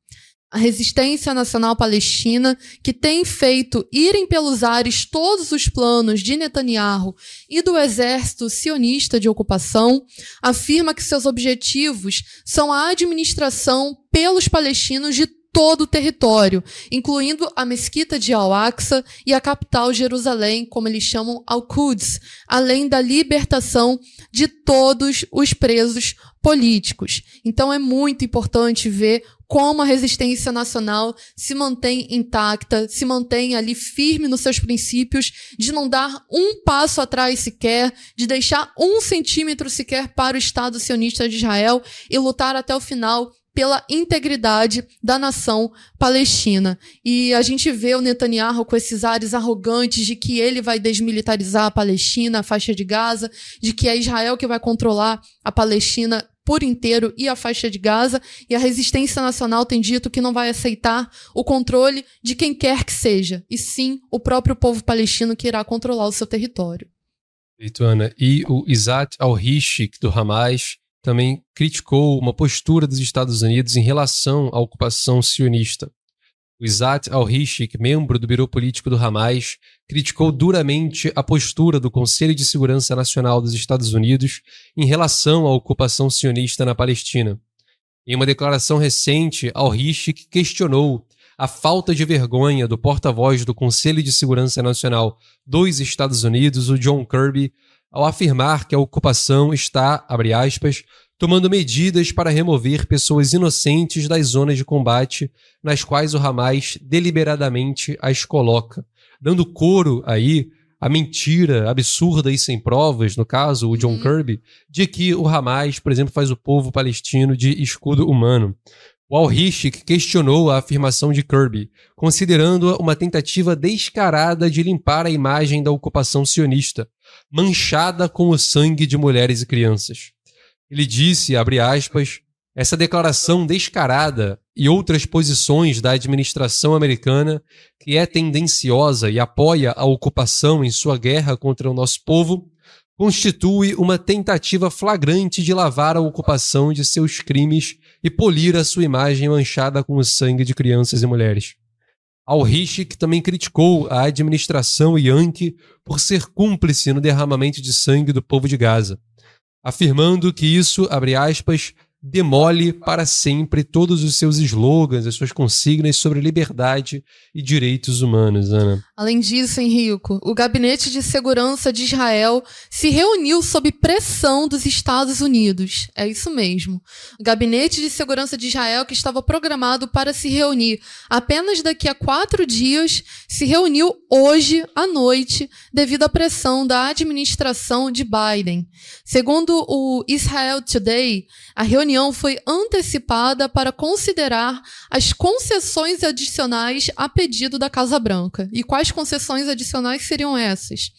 A resistência nacional palestina, que tem feito irem pelos ares todos os planos de Netanyahu e do exército sionista de ocupação, afirma que seus objetivos são a administração pelos palestinos de todo o território, incluindo a mesquita de Al-Aqsa e a capital Jerusalém, como eles chamam Al-Quds, além da libertação de todos os presos políticos. Então é muito importante ver como a resistência nacional se mantém intacta, se mantém ali firme nos seus princípios, de não dar um passo atrás sequer, de deixar um centímetro sequer para o Estado sionista de Israel e lutar até o final pela integridade da nação palestina. E a gente vê o Netanyahu com esses ares arrogantes de que ele vai desmilitarizar a Palestina, a faixa de Gaza, de que é Israel que vai controlar a Palestina por inteiro e a faixa de Gaza, e a resistência nacional tem dito que não vai aceitar o controle de quem quer que seja, e sim o próprio povo palestino que irá controlar o seu território. Ana. E o Isat al-Rishik, do Hamas, também criticou uma postura dos Estados Unidos em relação à ocupação sionista. O Isat al-Rishik, membro do Biro Político do Hamas, criticou duramente a postura do Conselho de Segurança Nacional dos Estados Unidos em relação à ocupação sionista na Palestina. Em uma declaração recente, al-Rishik questionou a falta de vergonha do porta-voz do Conselho de Segurança Nacional dos Estados Unidos, o John Kirby, ao afirmar que a ocupação está, abre aspas, tomando medidas para remover pessoas inocentes das zonas de combate nas quais o Hamas deliberadamente as coloca, dando coro aí à mentira absurda e sem provas, no caso, o John uhum. Kirby, de que o Hamas, por exemplo, faz o povo palestino de escudo humano. O Al-Rishik questionou a afirmação de Kirby, considerando-a uma tentativa descarada de limpar a imagem da ocupação sionista, manchada com o sangue de mulheres e crianças. Ele disse, abre aspas, essa declaração descarada e outras posições da administração americana, que é tendenciosa e apoia a ocupação em sua guerra contra o nosso povo, constitui uma tentativa flagrante de lavar a ocupação de seus crimes e polir a sua imagem manchada com o sangue de crianças e mulheres. Al-Rishik também criticou a administração Yankee por ser cúmplice no derramamento de sangue do povo de Gaza, afirmando que isso, abre aspas, demole para sempre todos os seus slogans, as suas consignas sobre liberdade e direitos humanos, Ana. Além disso, Henrico, o Gabinete de Segurança de Israel se reuniu sob pressão dos Estados Unidos. É isso mesmo. O Gabinete de Segurança de Israel, que estava programado para se reunir apenas daqui a quatro dias, se reuniu hoje à noite devido à pressão da administração de Biden. Segundo o Israel Today, a reunião foi antecipada para considerar as concessões adicionais a pedido da Casa Branca. E quais concessões adicionais seriam essas?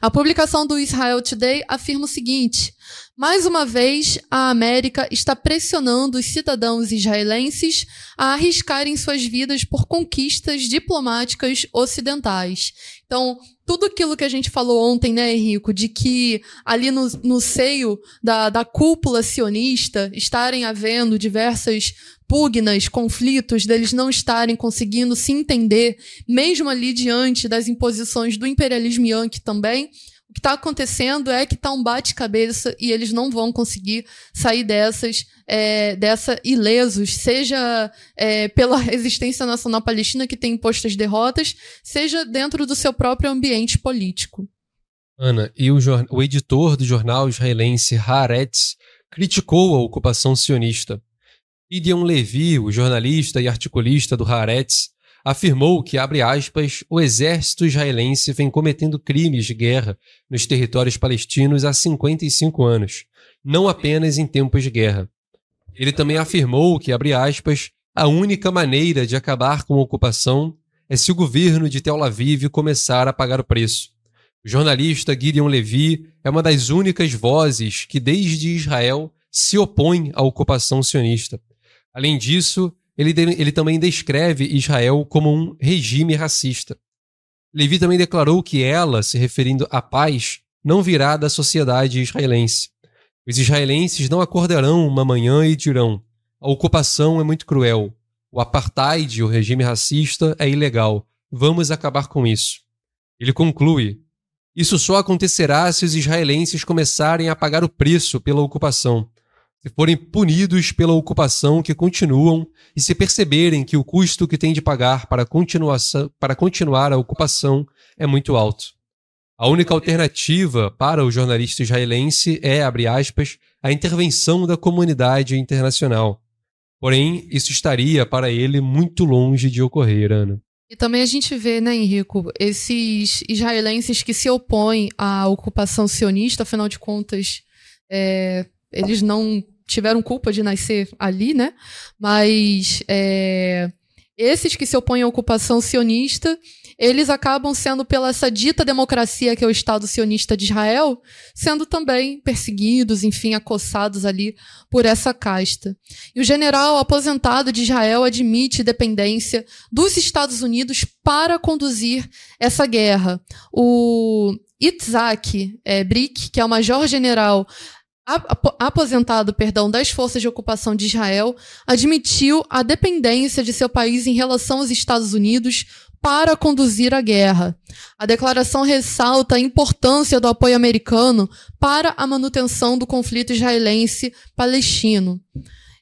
A publicação do Israel Today afirma o seguinte: mais uma vez, a América está pressionando os cidadãos israelenses a arriscarem suas vidas por conquistas diplomáticas ocidentais. Então, tudo aquilo que a gente falou ontem, né, Henrico, de que ali no, no seio da, da cúpula sionista estarem havendo diversas pugnas, conflitos, deles não estarem conseguindo se entender, mesmo ali diante das imposições do imperialismo yankee também, o que está acontecendo é que está um bate-cabeça e eles não vão conseguir sair dessas, é, dessa ilesos, seja é, pela resistência nacional palestina que tem imposto as derrotas, seja dentro do seu próprio ambiente político. Ana, e o, o editor do jornal israelense Haaretz criticou a ocupação sionista. Gideon Levi, o jornalista e articulista do Haaretz, afirmou que, abre aspas, o exército israelense vem cometendo crimes de guerra nos territórios palestinos há 55 anos, não apenas em tempos de guerra. Ele também afirmou que, abre aspas, a única maneira de acabar com a ocupação é se o governo de Tel Aviv começar a pagar o preço. O jornalista Gideon Levi é uma das únicas vozes que, desde Israel, se opõe à ocupação sionista. Além disso, ele, ele também descreve Israel como um regime racista. Levi também declarou que ela, se referindo à paz, não virá da sociedade israelense. Os israelenses não acordarão uma manhã e dirão: a ocupação é muito cruel, o apartheid, o regime racista, é ilegal, vamos acabar com isso. Ele conclui: isso só acontecerá se os israelenses começarem a pagar o preço pela ocupação. Se forem punidos pela ocupação que continuam e se perceberem que o custo que têm de pagar para, para continuar a ocupação é muito alto. A única alternativa para o jornalista israelense é, abre aspas, a intervenção da comunidade internacional. Porém, isso estaria para ele muito longe de ocorrer, Ana. E também a gente vê, né, Henrico, esses israelenses que se opõem à ocupação sionista, afinal de contas, é, eles não tiveram culpa de nascer ali, né? Mas é, esses que se opõem à ocupação sionista, eles acabam sendo, pela essa dita democracia que é o Estado sionista de Israel, sendo também perseguidos, enfim, acossados ali por essa casta. E o general aposentado de Israel admite dependência dos Estados Unidos para conduzir essa guerra. O Itzhak é, Brick, que é o major-general aposentado, perdão, das forças de ocupação de Israel, admitiu a dependência de seu país em relação aos Estados Unidos para conduzir a guerra. A declaração ressalta a importância do apoio americano para a manutenção do conflito israelense-palestino.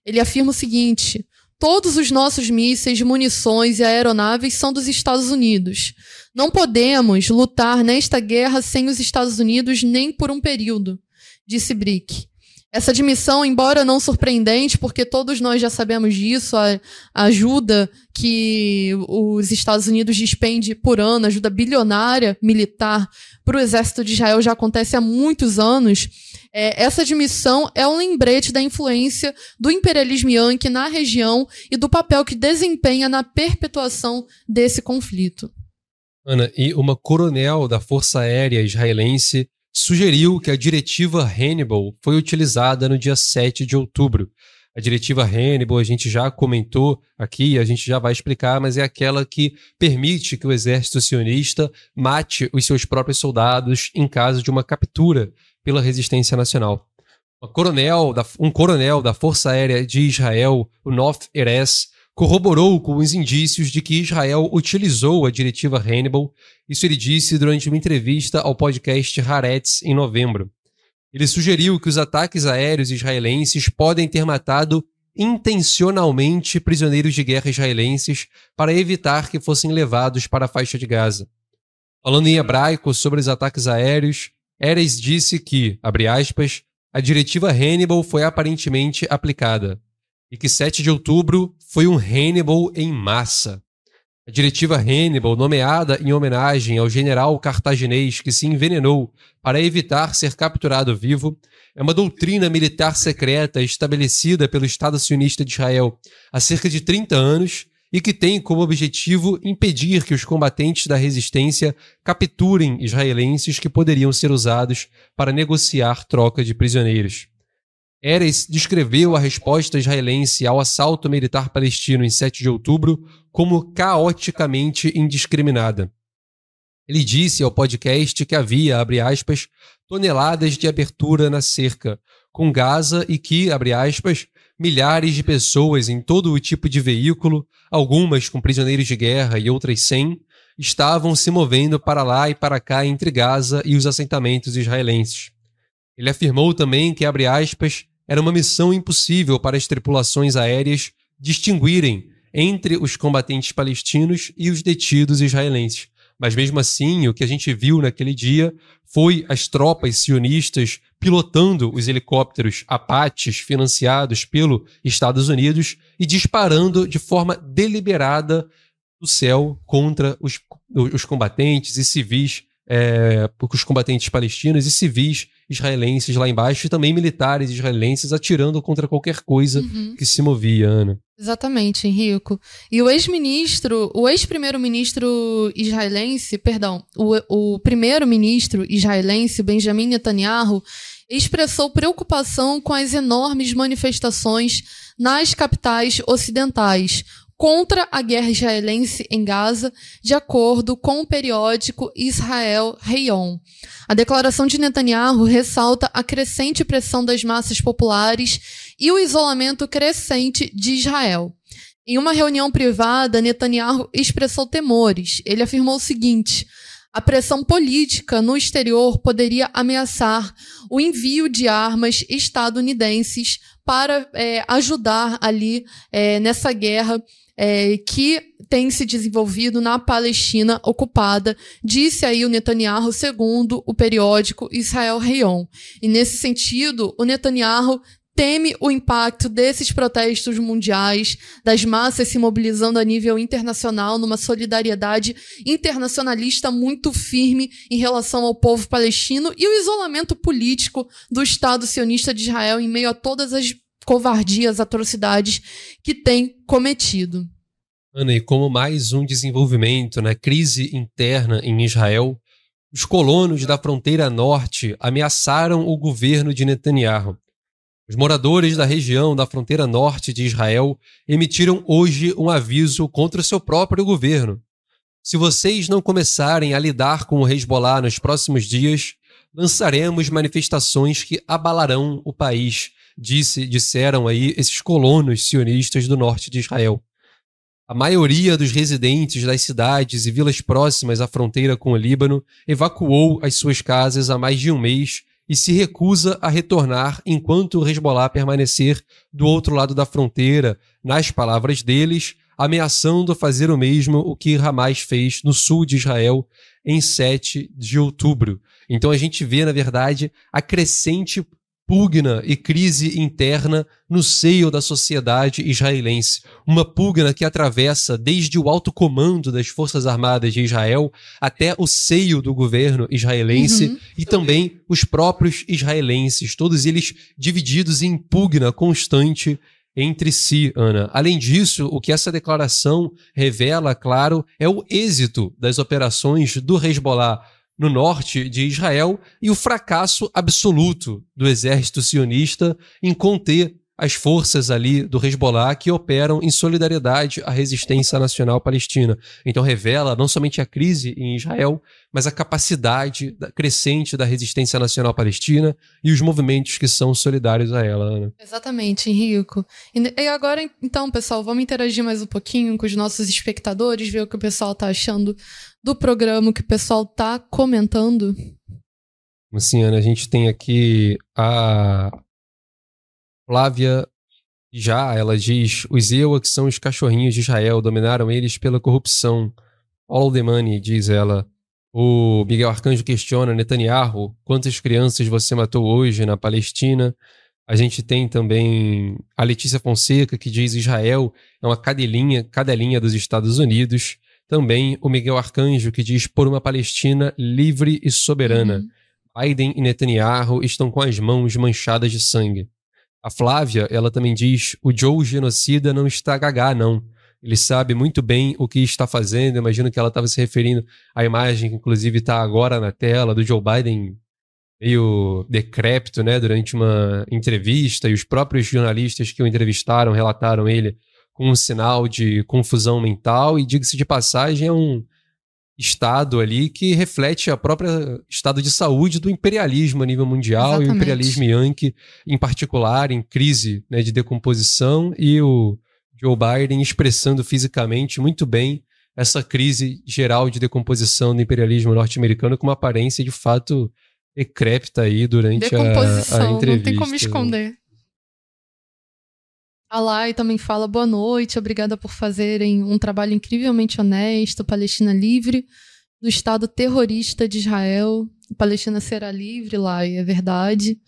Ele afirma o seguinte: todos os nossos mísseis, munições e aeronaves são dos Estados Unidos. Não podemos lutar nesta guerra sem os Estados Unidos nem por um período disse Brick. Essa admissão, embora não surpreendente, porque todos nós já sabemos disso, a, ajuda que os Estados Unidos despende por ano, ajuda bilionária militar para o exército de Israel já acontece há muitos anos. É, essa admissão é um lembrete da influência do imperialismo yankee na região e do papel que desempenha na perpetuação desse conflito. Ana, e uma coronel da Força Aérea Israelense sugeriu que a diretiva Hannibal foi utilizada no dia 7 de outubro. A diretiva Hannibal a gente já comentou aqui, a gente já vai explicar, mas é aquela que permite que o exército sionista mate os seus próprios soldados em caso de uma captura pela resistência nacional. Coronel da, um coronel da Força Aérea de Israel, o Nof Erez, corroborou com os indícios de que Israel utilizou a diretiva Hannibal. Isso ele disse durante uma entrevista ao podcast Haaretz em novembro. Ele sugeriu que os ataques aéreos israelenses podem ter matado intencionalmente prisioneiros de guerra israelenses para evitar que fossem levados para a faixa de Gaza. Falando em hebraico sobre os ataques aéreos, Eres disse que, abre aspas, a diretiva Hannibal foi aparentemente aplicada e que 7 de outubro foi um Hannibal em massa. A diretiva Hannibal, nomeada em homenagem ao general cartaginês que se envenenou para evitar ser capturado vivo, é uma doutrina militar secreta estabelecida pelo Estado sionista de Israel há cerca de 30 anos e que tem como objetivo impedir que os combatentes da resistência capturem israelenses que poderiam ser usados para negociar troca de prisioneiros. Eres descreveu a resposta israelense ao assalto militar palestino em 7 de outubro como caoticamente indiscriminada. Ele disse ao podcast que havia, abre aspas, toneladas de abertura na cerca, com Gaza e que, abre aspas, milhares de pessoas em todo o tipo de veículo, algumas com prisioneiros de guerra e outras sem, estavam se movendo para lá e para cá entre Gaza e os assentamentos israelenses. Ele afirmou também que, abre aspas, era uma missão impossível para as tripulações aéreas distinguirem entre os combatentes palestinos e os detidos israelenses. Mas mesmo assim, o que a gente viu naquele dia foi as tropas sionistas pilotando os helicópteros Apaches financiados pelo Estados Unidos e disparando de forma deliberada do céu contra os, os combatentes e civis é, os combatentes palestinos e civis israelenses lá embaixo e também militares israelenses atirando contra qualquer coisa uhum. que se movia, Ana. Exatamente, Henrico. E o ex-ministro, o ex-primeiro-ministro israelense, perdão, o, o primeiro-ministro israelense, Benjamin Netanyahu, expressou preocupação com as enormes manifestações nas capitais ocidentais, contra a guerra israelense em Gaza, de acordo com o periódico Israel Reion. A declaração de Netanyahu ressalta a crescente pressão das massas populares e o isolamento crescente de Israel. Em uma reunião privada, Netanyahu expressou temores. Ele afirmou o seguinte: a pressão política no exterior poderia ameaçar o envio de armas estadunidenses para é, ajudar ali é, nessa guerra é, que tem se desenvolvido na Palestina ocupada, disse aí o Netanyahu segundo o periódico Israel Reion. E nesse sentido, o Netanyahu teme o impacto desses protestos mundiais, das massas se mobilizando a nível internacional numa solidariedade internacionalista muito firme em relação ao povo palestino e o isolamento político do Estado sionista de Israel em meio a todas as covardias, atrocidades que tem cometido. Ana, e como mais um desenvolvimento na né, crise interna em Israel, os colonos da fronteira norte ameaçaram o governo de Netanyahu. Os moradores da região da fronteira norte de Israel emitiram hoje um aviso contra o seu próprio governo. Se vocês não começarem a lidar com o Hezbollah nos próximos dias, lançaremos manifestações que abalarão o país, disse, disseram aí esses colonos sionistas do norte de Israel. A maioria dos residentes das cidades e vilas próximas à fronteira com o Líbano evacuou as suas casas há mais de um mês e se recusa a retornar enquanto o Hezbollah permanecer do outro lado da fronteira, nas palavras deles, ameaçando fazer o mesmo o que Hamas fez no sul de Israel em 7 de outubro. Então a gente vê, na verdade, a crescente pugna e crise interna no seio da sociedade israelense. Uma pugna que atravessa desde o alto comando das Forças Armadas de Israel até o seio do governo israelense uhum. e também os próprios israelenses, todos eles divididos em pugna constante entre si, Ana. Além disso, o que essa declaração revela, claro, é o êxito das operações do Hezbollah no norte de Israel e o fracasso absoluto do exército sionista em conter as forças ali do Hezbollah que operam em solidariedade à resistência nacional palestina. Então revela não somente a crise em Israel, mas a capacidade crescente da resistência nacional palestina e os movimentos que são solidários a ela, Ana. Exatamente, Henrico. E agora, então, pessoal, vamos interagir mais um pouquinho com os nossos espectadores, ver o que o pessoal está achando do programa que o pessoal tá comentando? Sim, Ana, a gente tem aqui a Flávia já, ela diz, os que são os cachorrinhos de Israel, dominaram eles pela corrupção. All the money, diz ela. O Miguel Arcanjo questiona, Netanyahu, quantas crianças você matou hoje na Palestina? A gente tem também a Letícia Fonseca, que diz Israel é uma cadelinha, cadelinha dos Estados Unidos. Também o Miguel Arcanjo, que diz por uma Palestina livre e soberana. Uhum. Biden e Netanyahu estão com as mãos manchadas de sangue. A Flávia, ela também diz: o Joe genocida não está gagá, não. Ele sabe muito bem o que está fazendo. Imagino que ela estava se referindo à imagem que, inclusive, está agora na tela do Joe Biden meio decrépito, né, durante uma entrevista, e os próprios jornalistas que o entrevistaram relataram ele com um sinal de confusão mental, e diga-se de passagem, é um estado ali que reflete a própria estado de saúde do imperialismo a nível mundial Exatamente. e o imperialismo yankee em particular em crise né, de decomposição e o Joe Biden expressando fisicamente muito bem essa crise geral de decomposição do imperialismo norte-americano com uma aparência de fato decrépita aí durante a, a entrevista. Não tem como esconder. A Lai também fala boa noite, obrigada por fazerem um trabalho incrivelmente honesto, Palestina livre do Estado terrorista de Israel. Palestina será livre, Lai, é verdade.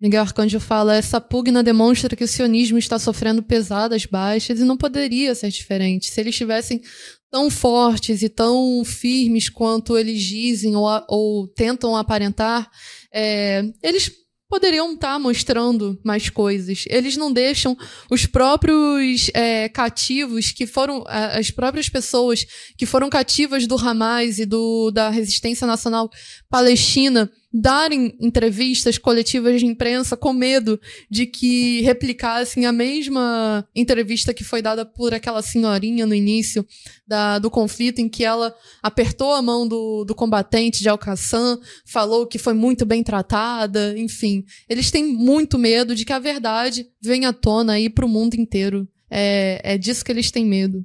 Miguel Arcanjo fala: essa pugna demonstra que o sionismo está sofrendo pesadas baixas e não poderia ser diferente. Se eles estivessem tão fortes e tão firmes quanto eles dizem ou, ou tentam aparentar, é, eles poderiam estar tá mostrando mais coisas. Eles não deixam os próprios é, cativos que foram as próprias pessoas que foram cativas do Hamas e do da resistência nacional palestina darem entrevistas coletivas de imprensa com medo de que replicassem a mesma entrevista que foi dada por aquela senhorinha no início da, do conflito, em que ela apertou a mão do, do combatente de Al-Qassam, falou que foi muito bem tratada, enfim. Eles têm muito medo de que a verdade venha à tona aí para o mundo inteiro. É, é disso que eles têm medo.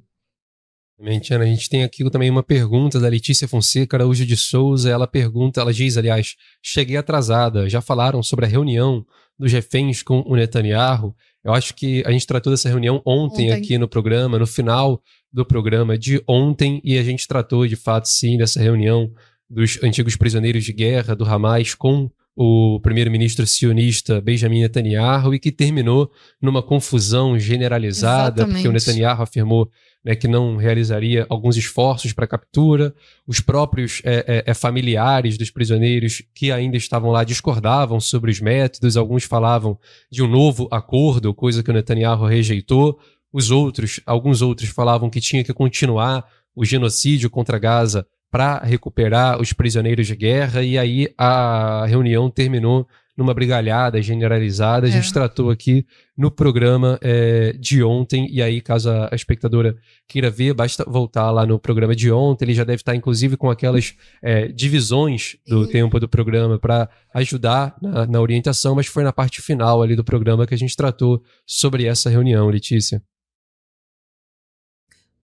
A gente tem aqui também uma pergunta da Letícia Fonseca Araújo de Souza. Ela pergunta, ela diz, aliás, cheguei atrasada. Já falaram sobre a reunião dos reféns com o Netanyahu? Eu acho que a gente tratou dessa reunião ontem, ontem, aqui no programa, no final do programa de ontem, e a gente tratou de fato, sim, dessa reunião dos antigos prisioneiros de guerra do Hamas com o primeiro-ministro sionista Benjamin Netanyahu e que terminou numa confusão generalizada, Exatamente. porque o Netanyahu afirmou né, que não realizaria alguns esforços para a captura. Os próprios é, é, é, familiares dos prisioneiros que ainda estavam lá discordavam sobre os métodos. Alguns falavam de um novo acordo, coisa que o Netanyahu rejeitou. Os outros, alguns outros falavam que tinha que continuar o genocídio contra Gaza para recuperar os prisioneiros de guerra. E aí a reunião terminou numa brigalhada generalizada. A gente é. tratou aqui no programa é, de ontem, e aí, caso a, espectadora queira ver, basta voltar lá no programa de ontem. Ele já deve estar, inclusive, com aquelas é, divisões do Sim. tempo do programa para ajudar na, na orientação, mas foi na parte final ali do programa que a gente tratou sobre essa reunião, Letícia.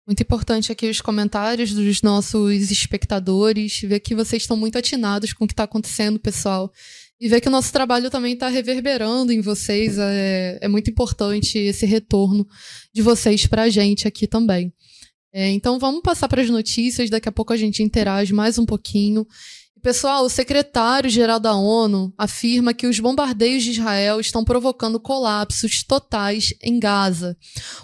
Muito importante aqui os comentários dos nossos espectadores, ver que vocês estão muito atinados com o que está acontecendo, pessoal e ver que o nosso trabalho também está reverberando em vocês. É, é, muito importante esse retorno de vocês para a gente aqui também. É, então vamos passar para as notícias, daqui a pouco a gente interage mais um pouquinho. Pessoal, o secretário-geral da ONU afirma que os bombardeios de Israel estão provocando colapsos totais em Gaza.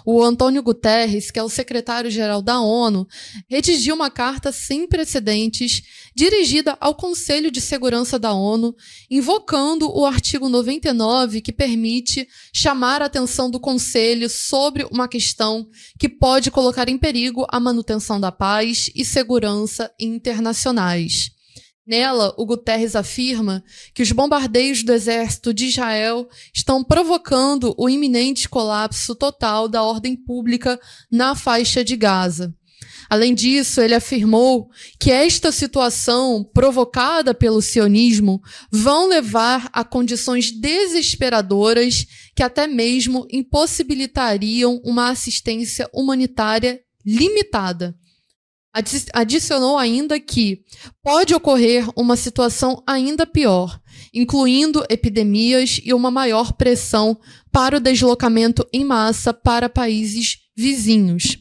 O Antônio Guterres, que é o secretário-geral da ONU, redigiu uma carta sem precedentes dirigida ao Conselho de Segurança da ONU, invocando o artigo 99 que permite chamar a atenção do Conselho sobre uma questão que pode colocar em perigo a manutenção da paz e segurança internacionais. Nela, o Guterres afirma que os bombardeios do exército de Israel estão provocando o iminente colapso total da ordem pública na faixa de Gaza. Além disso, ele afirmou que esta situação provocada pelo sionismo vão levar a condições desesperadoras que até mesmo impossibilitariam uma assistência humanitária limitada. Adicionou ainda que pode ocorrer uma situação ainda pior, incluindo epidemias e uma maior pressão para o deslocamento em massa para países vizinhos.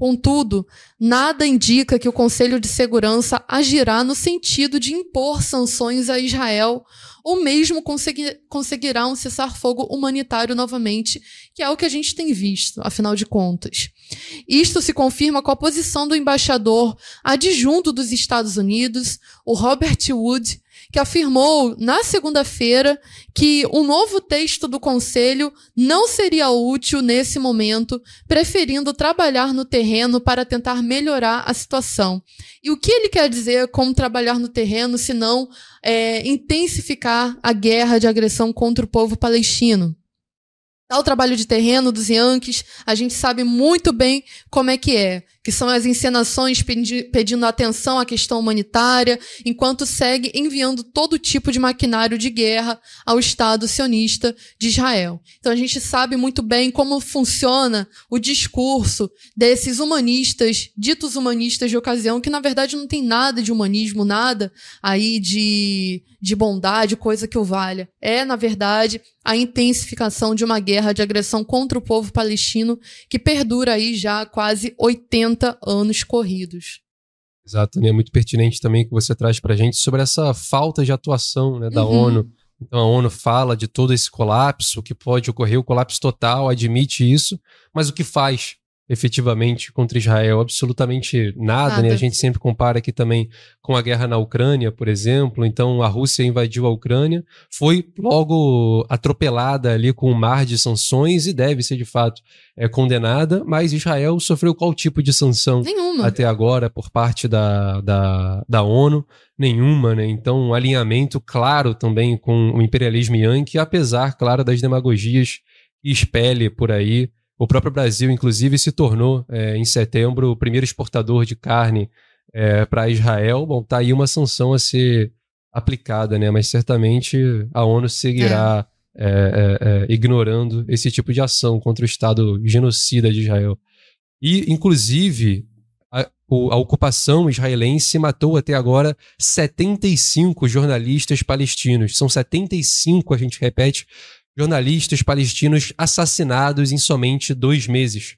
Contudo, nada indica que o Conselho de Segurança agirá no sentido de impor sanções a Israel ou mesmo conseguir, conseguirá um cessar-fogo humanitário novamente, que é o que a gente tem visto, afinal de contas. Isto se confirma com a posição do embaixador adjunto dos Estados Unidos, o Robert Wood, que afirmou na segunda-feira que o novo texto do Conselho não seria útil nesse momento, preferindo trabalhar no terreno para tentar melhorar a situação. E o que ele quer dizer com trabalhar no terreno, se não é, intensificar a guerra de agressão contra o povo palestino? Tal trabalho de terreno dos Yankees, a gente sabe muito bem como é que é que são as encenações pedindo atenção à questão humanitária, enquanto segue enviando todo tipo de maquinário de guerra ao Estado sionista de Israel. Então a gente sabe muito bem como funciona o discurso desses humanistas, ditos humanistas de ocasião, que na verdade não tem nada de humanismo, nada aí de, de bondade, coisa que o valha. É, na verdade, a intensificação de uma guerra de agressão contra o povo palestino que perdura aí já quase 80 80 anos corridos. Exato, né? é muito pertinente também que você traz para a gente sobre essa falta de atuação né, da uhum. ONU. Então a ONU fala de todo esse colapso, que pode ocorrer o colapso total, admite isso, mas o que faz efetivamente contra Israel? Absolutamente nada, nada. né? A gente sempre compara aqui também com a guerra na Ucrânia, por exemplo. Então a Rússia invadiu a Ucrânia, foi logo atropelada ali com um mar de sanções e deve ser de fato é, condenada, mas Israel sofreu qual tipo de sanção Nenhuma. até agora por parte da, da, da ONU? Nenhuma, né? Então, um alinhamento claro também com o imperialismo yankee, apesar, claro, das demagogias que espelhe por aí o próprio Brasil, inclusive, se tornou, é, em setembro, o primeiro exportador de carne é, para Israel. Bom, tá aí uma sanção a ser aplicada, né? Mas certamente a ONU seguirá é. é, é, é ignorando esse tipo de ação contra o Estado genocida de Israel. E, inclusive, a ocupação israelense matou até agora 75 jornalistas palestinos. São 75, a gente repete, jornalistas palestinos assassinados em somente dois meses.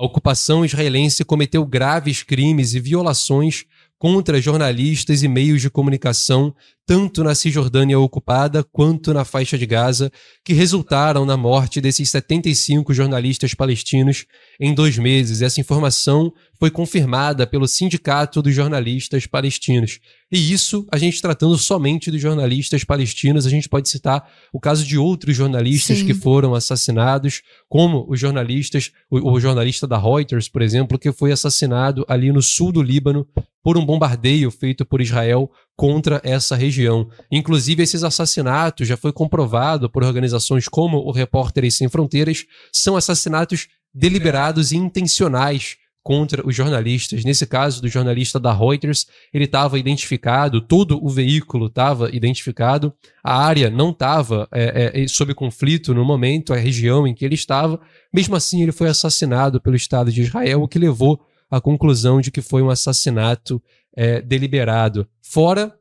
A ocupação israelense cometeu graves crimes e violações contra jornalistas e meios de comunicação, tanto na Cisjordânia ocupada quanto na faixa de Gaza, que resultaram na morte desses 75 jornalistas palestinos em dois meses. Essa informação foi confirmada pelo Sindicato dos Jornalistas Palestinos. E isso, a gente tratando somente dos jornalistas palestinos, a gente pode citar o caso de outros jornalistas Sim. que foram assassinados, como os jornalistas, o, o jornalista da Reuters, por exemplo, que foi assassinado ali no sul do Líbano por um bombardeio feito por Israel contra essa região. Inclusive, esses assassinatos já foi comprovado por organizações como o Repórteres Sem Fronteiras, são assassinatos deliberados e intencionais contra os jornalistas. Nesse caso do jornalista da Reuters, ele estava identificado, todo o veículo estava identificado, a área não estava é, é, sob conflito no momento, a região em que ele estava. Mesmo assim, ele foi assassinado pelo Estado de Israel, o que levou à conclusão de que foi um assassinato é, deliberado. Fora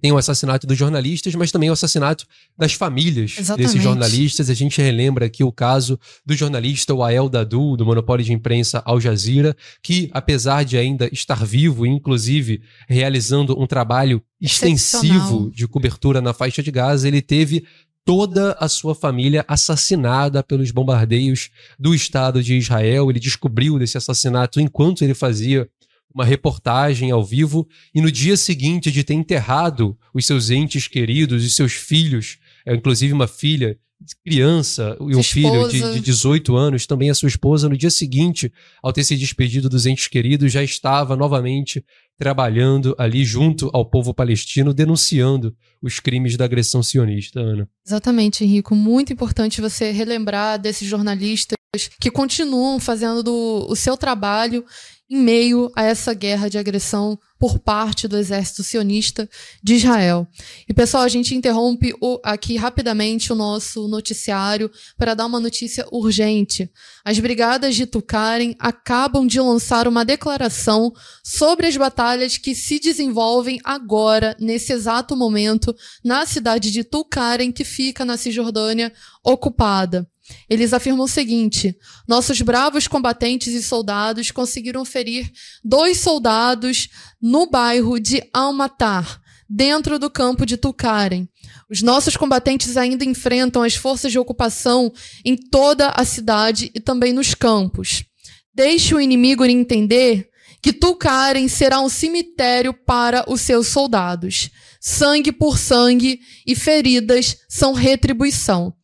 tem o assassinato dos jornalistas, mas também o assassinato das famílias Exatamente. desses jornalistas. A gente relembra aqui o caso do jornalista Wael Dadu, do monopólio de imprensa Al Jazeera, que, apesar de ainda estar vivo, inclusive realizando um trabalho extensivo de cobertura na faixa de Gaza, ele teve toda a sua família assassinada pelos bombardeios do Estado de Israel. Ele descobriu desse assassinato enquanto ele fazia uma reportagem ao vivo e no dia seguinte de ter enterrado os seus entes queridos e seus filhos, é, inclusive uma filha criança e um filho de, de 18 anos, também a sua esposa, no dia seguinte, ao ter se despedido dos entes queridos, já estava novamente trabalhando ali junto ao povo palestino, denunciando os crimes da agressão sionista, Ana. Exatamente, Henrico. Muito importante você relembrar desses jornalistas que continuam fazendo do, o seu trabalho em meio a essa guerra de agressão por parte do exército sionista de Israel. E pessoal, a gente interrompe o, aqui rapidamente o nosso noticiário para dar uma notícia urgente. As brigadas de Tucarem acabam de lançar uma declaração sobre as batalhas que se desenvolvem agora, nesse exato momento, na cidade de Tucarem, que fica na Cisjordânia ocupada. Eles afirmam o seguinte: nossos bravos combatentes e soldados conseguiram ferir dois soldados no bairro de Almatar, dentro do campo de Tucarem. Os nossos combatentes ainda enfrentam as forças de ocupação em toda a cidade e também nos campos. Deixe o inimigo entender que Tucarem será um cemitério para os seus soldados. Sangue por sangue e feridas são retribuição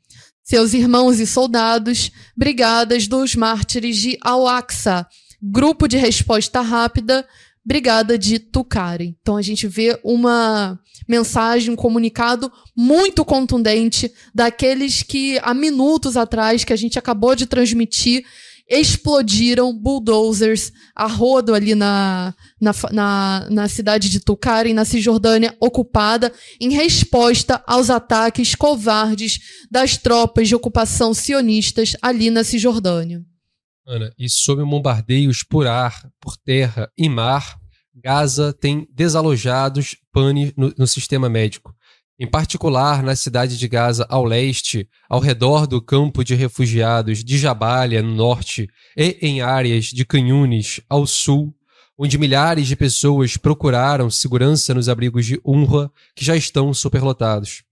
seus irmãos e soldados, Brigadas dos Mártires de Al-Aqsa, Grupo de Resposta Rápida, Brigada de Tukari. Então a gente vê uma mensagem, um comunicado muito contundente daqueles que há minutos atrás que a gente acabou de transmitir explodiram bulldozers a rodo ali na, na, na, na cidade de Tucarem, na Cisjordânia ocupada, em resposta aos ataques covardes das tropas de ocupação sionistas ali na Cisjordânia. Ana, e sob bombardeios por ar, por terra e mar, Gaza tem desalojados pane no, no sistema médico em particular na cidade de Gaza ao leste, ao redor do campo de refugiados de Jabalia no norte e em áreas de Canhunes ao sul, onde milhares de pessoas procuraram segurança nos abrigos de UNRWA que já estão superlotados.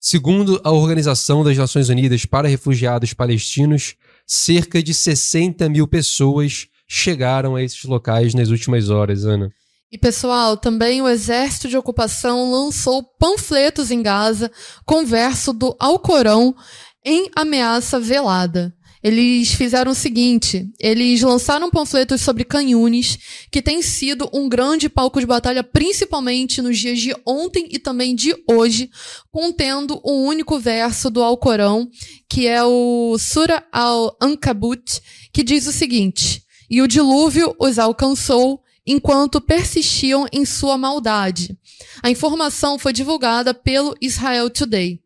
Segundo a Organização das Nações Unidas para Refugiados Palestinos, cerca de 60 mil pessoas chegaram a esses locais nas últimas horas, Ana. E pessoal, também o exército de ocupação lançou panfletos em Gaza com verso do Alcorão em ameaça velada. Eles fizeram o seguinte: eles lançaram panfletos sobre canhunes, que tem sido um grande palco de batalha, principalmente nos dias de ontem e também de hoje, contendo um único verso do Alcorão, que é o Surah al-Ankabut, que diz o seguinte: E o dilúvio os alcançou enquanto persistiam em sua maldade. A informação foi divulgada pelo Israel Today.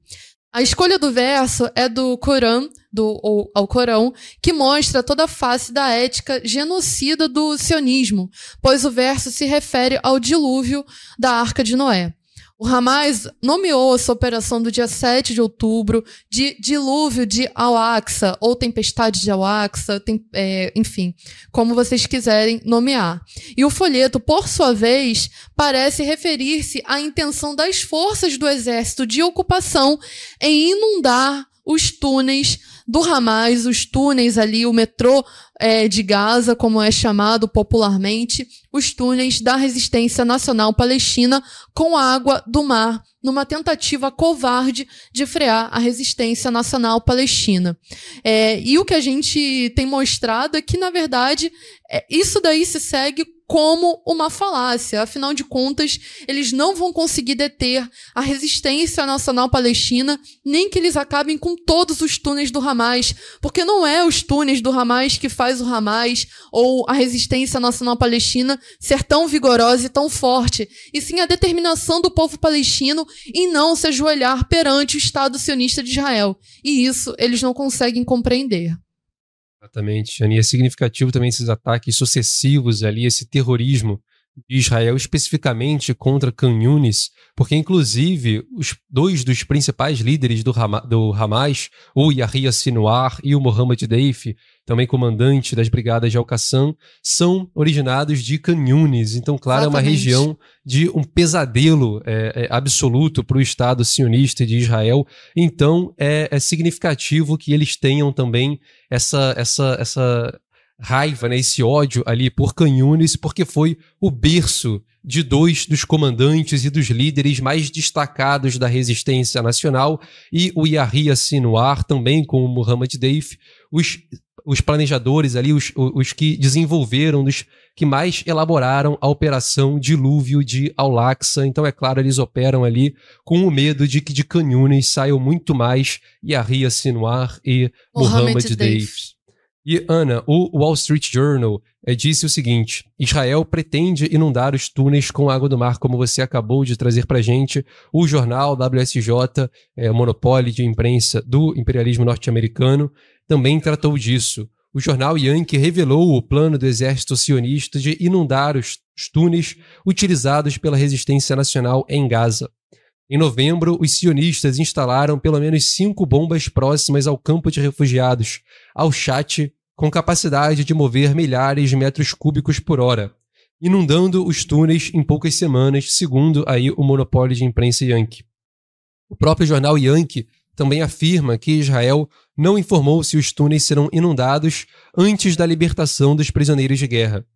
A escolha do verso é do Corão, do ou, ao Corão, que mostra toda a face da ética genocida do sionismo, pois o verso se refere ao dilúvio da Arca de Noé. O Hamas nomeou essa operação do dia 7 de outubro de dilúvio de Al-Aqsa, ou tempestade de Al-Aqsa, tem, é, enfim, como vocês quiserem nomear. E o folheto, por sua vez, parece referir-se à intenção das forças do exército de ocupação em inundar os túneis do Hamas, os túneis ali, o metrô é, de Gaza, como é chamado popularmente, os túneis da resistência nacional palestina com água do mar, numa tentativa covarde de frear a resistência nacional palestina. É, e o que a gente tem mostrado é que, na verdade, é, isso daí se segue como uma falácia. Afinal de contas, eles não vão conseguir deter a resistência nacional palestina, nem que eles acabem com todos os túneis do Hamas, porque não é os túneis do Hamas que faz o Hamas ou a resistência nacional palestina ser tão vigorosa e tão forte, e sim a determinação do povo palestino em não se ajoelhar perante o Estado sionista de Israel. E isso eles não conseguem compreender. Exatamente, E é significativo também esses ataques sucessivos ali, esse terrorismo de Israel, especificamente contra Khan Yunis, porque inclusive os dois dos principais líderes do, Hama, do Hamas, o Yahya Sinwar e o Mohammed Deif, também comandante das brigadas de Al-Qassam, são originados de Canyunes. Então, claro, Exatamente. é uma região de um pesadelo é, é, absoluto para o Estado sionista de Israel. Então, é, é, significativo que eles tenham também essa, essa, essa raiva, né, esse ódio ali por Canyunes, porque foi o berço de dois dos comandantes e dos líderes mais destacados da resistência nacional, e o Yahya Sinwar, também com o Muhammad Deif, os os planejadores ali, os, os que desenvolveram, os que mais elaboraram a operação dilúvio de Aulaxa. Então, é claro, eles operam ali com o medo de que de Canhunes saiam muito mais Yahya Sinwar e Mohammed Davis. E, Ana, o Wall Street Journal é, disse o seguinte: Israel pretende inundar os túneis com água do mar, como você acabou de trazer para gente. O jornal WSJ, é, monopólio de imprensa do imperialismo norte-americano, também tratou disso. O jornal Yankee revelou o plano do exército sionista de inundar os, túneis utilizados pela resistência nacional em Gaza. Em novembro, os sionistas instalaram pelo menos cinco bombas próximas ao campo de refugiados, ao Chat, com capacidade de mover milhares de metros cúbicos por hora, inundando os túneis em poucas semanas, segundo aí o monopólio de imprensa Yankee. O próprio jornal Yankee também afirma que Israel não informou se os túneis serão inundados antes da libertação dos prisioneiros de guerra.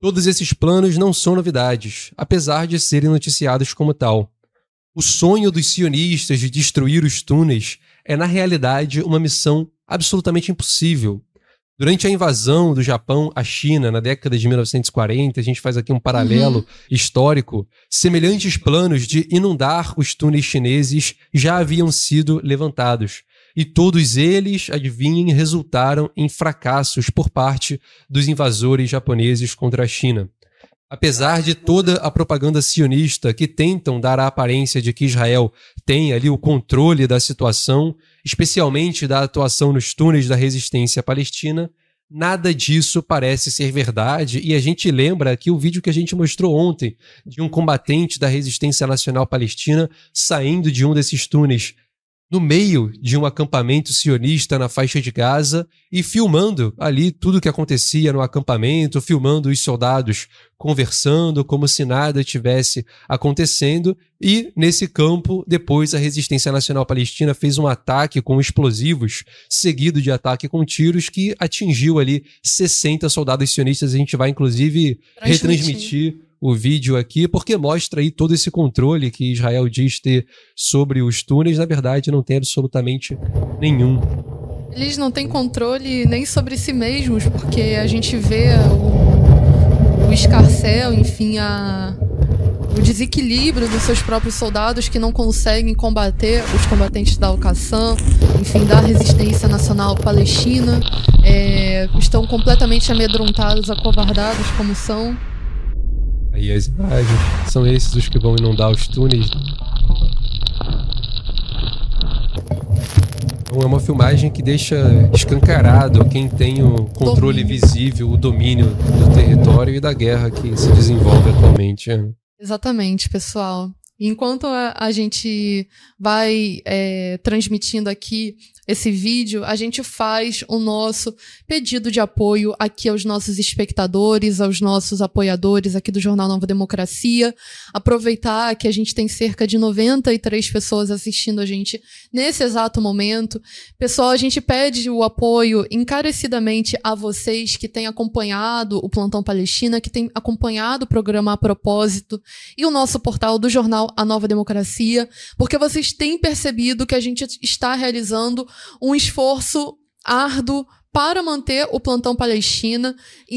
Todos esses planos não são novidades, apesar de serem noticiados como tal. O sonho dos sionistas de destruir os túneis é, na realidade, uma missão absolutamente impossível, Durante a invasão do Japão à China na década de 1940, a gente faz aqui um paralelo uhum. histórico, semelhantes planos de inundar os túneis chineses já haviam sido levantados. E todos eles, adivinhem, resultaram em fracassos por parte dos invasores japoneses contra a China. Apesar de toda a propaganda sionista que tentam dar a aparência de que Israel tem ali o controle da situação, especialmente da atuação nos túneis da resistência palestina, nada disso parece ser verdade. E a gente lembra aqui o vídeo que a gente mostrou ontem de um combatente da resistência nacional palestina saindo de um desses túneis no meio de um acampamento sionista na faixa de Gaza e filmando ali tudo o que acontecia no acampamento, filmando os soldados conversando como se nada tivesse acontecendo. E nesse campo, depois a Resistência Nacional Palestina fez um ataque com explosivos, seguido de ataque com tiros, que atingiu ali 60 soldados sionistas. A gente vai, inclusive, retransmitir o vídeo aqui, porque mostra aí todo esse controle que Israel diz ter sobre os túneis, na verdade não tem absolutamente nenhum. Eles não têm controle nem sobre si mesmos, porque a gente vê o, o escarcel, enfim, a, o desequilíbrio dos seus próprios soldados que não conseguem combater os combatentes da Al-Qassam, enfim, da resistência nacional palestina, é, estão completamente amedrontados, acovardados como são. Aí as imagens são esses os que vão inundar os túneis. Então é uma filmagem que deixa escancarado quem tem o controle domínio. visível, o domínio do território e da guerra que se desenvolve atualmente. Né? Exatamente, pessoal. Enquanto a, a gente vai é, transmitindo aqui esse vídeo, a gente faz o nosso pedido de apoio aqui aos nossos espectadores, aos nossos apoiadores aqui do Jornal Nova Democracia. Aproveitar que a gente tem cerca de 93 pessoas assistindo a gente nesse exato momento. Pessoal, a gente pede o apoio encarecidamente a vocês que têm acompanhado o Plantão Palestina, que têm acompanhado o programa a propósito e o nosso portal do jornal A Nova Democracia, porque vocês têm percebido que a gente está realizando um esforço árduo para manter o plantão Palestina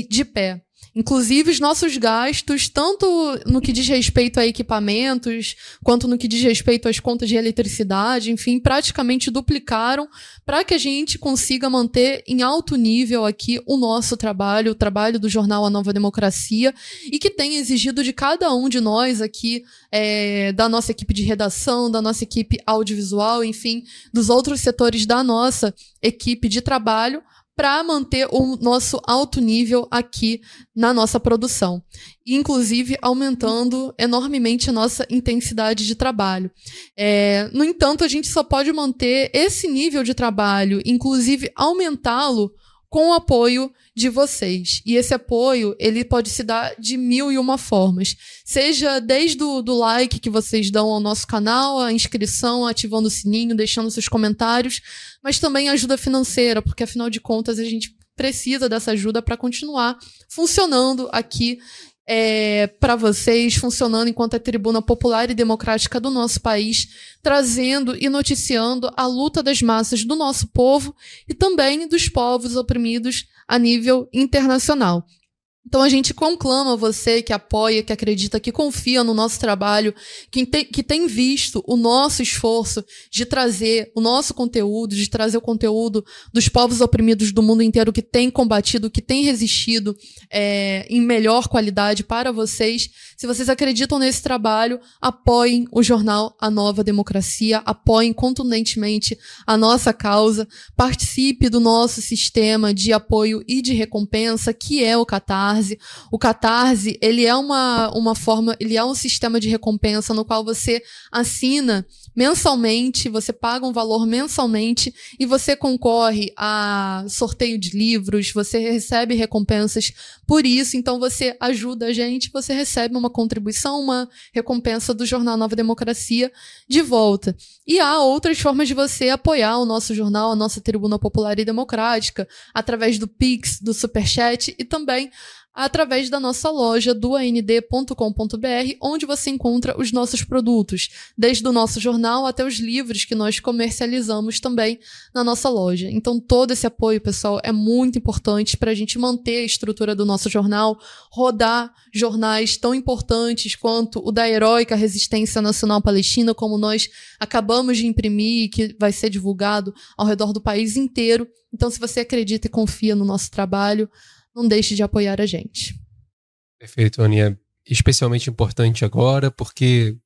de pé. Inclusive, os nossos gastos, tanto no que diz respeito a equipamentos, quanto no que diz respeito às contas de eletricidade, enfim, praticamente duplicaram para que a gente consiga manter em alto nível aqui o nosso trabalho, o trabalho do jornal A Nova Democracia, e que tem exigido de cada um de nós aqui, é, da nossa equipe de redação, da nossa equipe audiovisual, enfim, dos outros setores da nossa equipe de trabalho, para manter o nosso alto nível aqui na nossa produção, inclusive aumentando enormemente a nossa intensidade de trabalho. É, no entanto, a gente só pode manter esse nível de trabalho, inclusive aumentá-lo com o apoio de vocês. E esse apoio, ele pode se dar de mil e uma formas. Seja desde o do like que vocês dão ao nosso canal, a inscrição, ativando o sininho, deixando seus comentários, mas também ajuda financeira, porque afinal de contas a gente precisa dessa ajuda para continuar funcionando aqui é, para vocês, funcionando enquanto a tribuna popular e democrática do nosso país, trazendo e noticiando a luta das massas do nosso povo e também dos povos oprimidos a nível internacional. Então a gente conclama você que apoia, que acredita, que confia no nosso trabalho, que tem, que tem visto o nosso esforço de trazer o nosso conteúdo, de trazer o conteúdo dos povos oprimidos do mundo inteiro que tem combatido, que tem resistido é, em melhor qualidade para vocês. Se vocês acreditam nesse trabalho, apoiem o jornal A Nova Democracia, apoiem contundentemente a nossa causa, participe do nosso sistema de apoio e de recompensa, que é o Catar Catarse. O Catarse, ele é uma, uma forma, ele é um sistema de recompensa no qual você assina mensalmente, você paga um valor mensalmente e você concorre a sorteio de livros, você recebe recompensas por isso, então você ajuda a gente, você recebe uma contribuição, uma recompensa do jornal Nova Democracia de volta. E há outras formas de você apoiar o nosso jornal, a nossa Tribuna Popular e Democrática, através do Pix, do Superchat e também através da nossa loja do and.com.br, onde você encontra os nossos produtos, desde o nosso jornal até os livros que nós comercializamos também na nossa loja. Então, todo esse apoio, pessoal, é muito importante para a gente manter a estrutura do nosso jornal, rodar jornais tão importantes quanto o da Heróica Resistência Nacional Palestina, como nós acabamos de imprimir, que vai ser divulgado ao redor do país inteiro. Então, se você acredita e confia no nosso trabalho, não deixe de apoiar a gente. Perfeito, Aninha. Especialmente importante agora, porque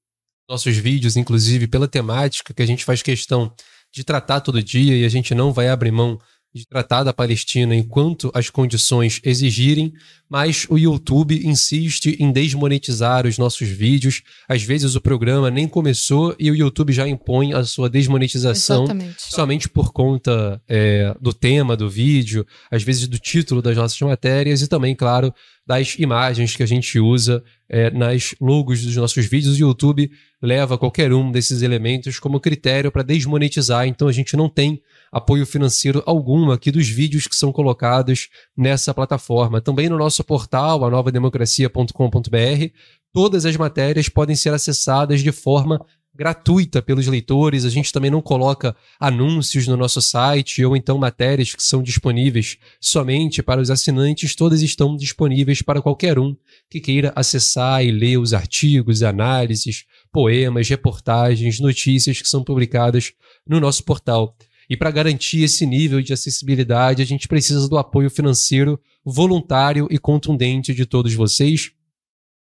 nossos vídeos, inclusive pela temática que a gente faz questão de tratar todo dia e a gente não vai abrir mão de tratar da Palestina enquanto as condições exigirem, mas o YouTube insiste em desmonetizar os nossos vídeos. Às vezes o programa nem começou e o YouTube já impõe a sua desmonetização Exatamente. somente por conta é, do tema do vídeo, às vezes do título das nossas matérias e também, claro, das imagens que a gente usa é, nas logos dos nossos vídeos. O YouTube leva qualquer um desses elementos como critério para desmonetizar, então a gente não tem apoio financeiro algum aqui dos vídeos que são colocados nessa plataforma. Também no nosso portal, anovademocracia.com.br, todas as matérias podem ser acessadas de forma gratuita pelos leitores. A gente também não coloca anúncios no nosso site ou então matérias que são disponíveis somente para os assinantes. Todas estão disponíveis para qualquer um que queira acessar e ler os artigos, análises, poemas, reportagens, notícias que são publicadas no nosso portal. E para garantir esse nível de acessibilidade, a gente precisa do apoio financeiro voluntário e contundente de todos vocês,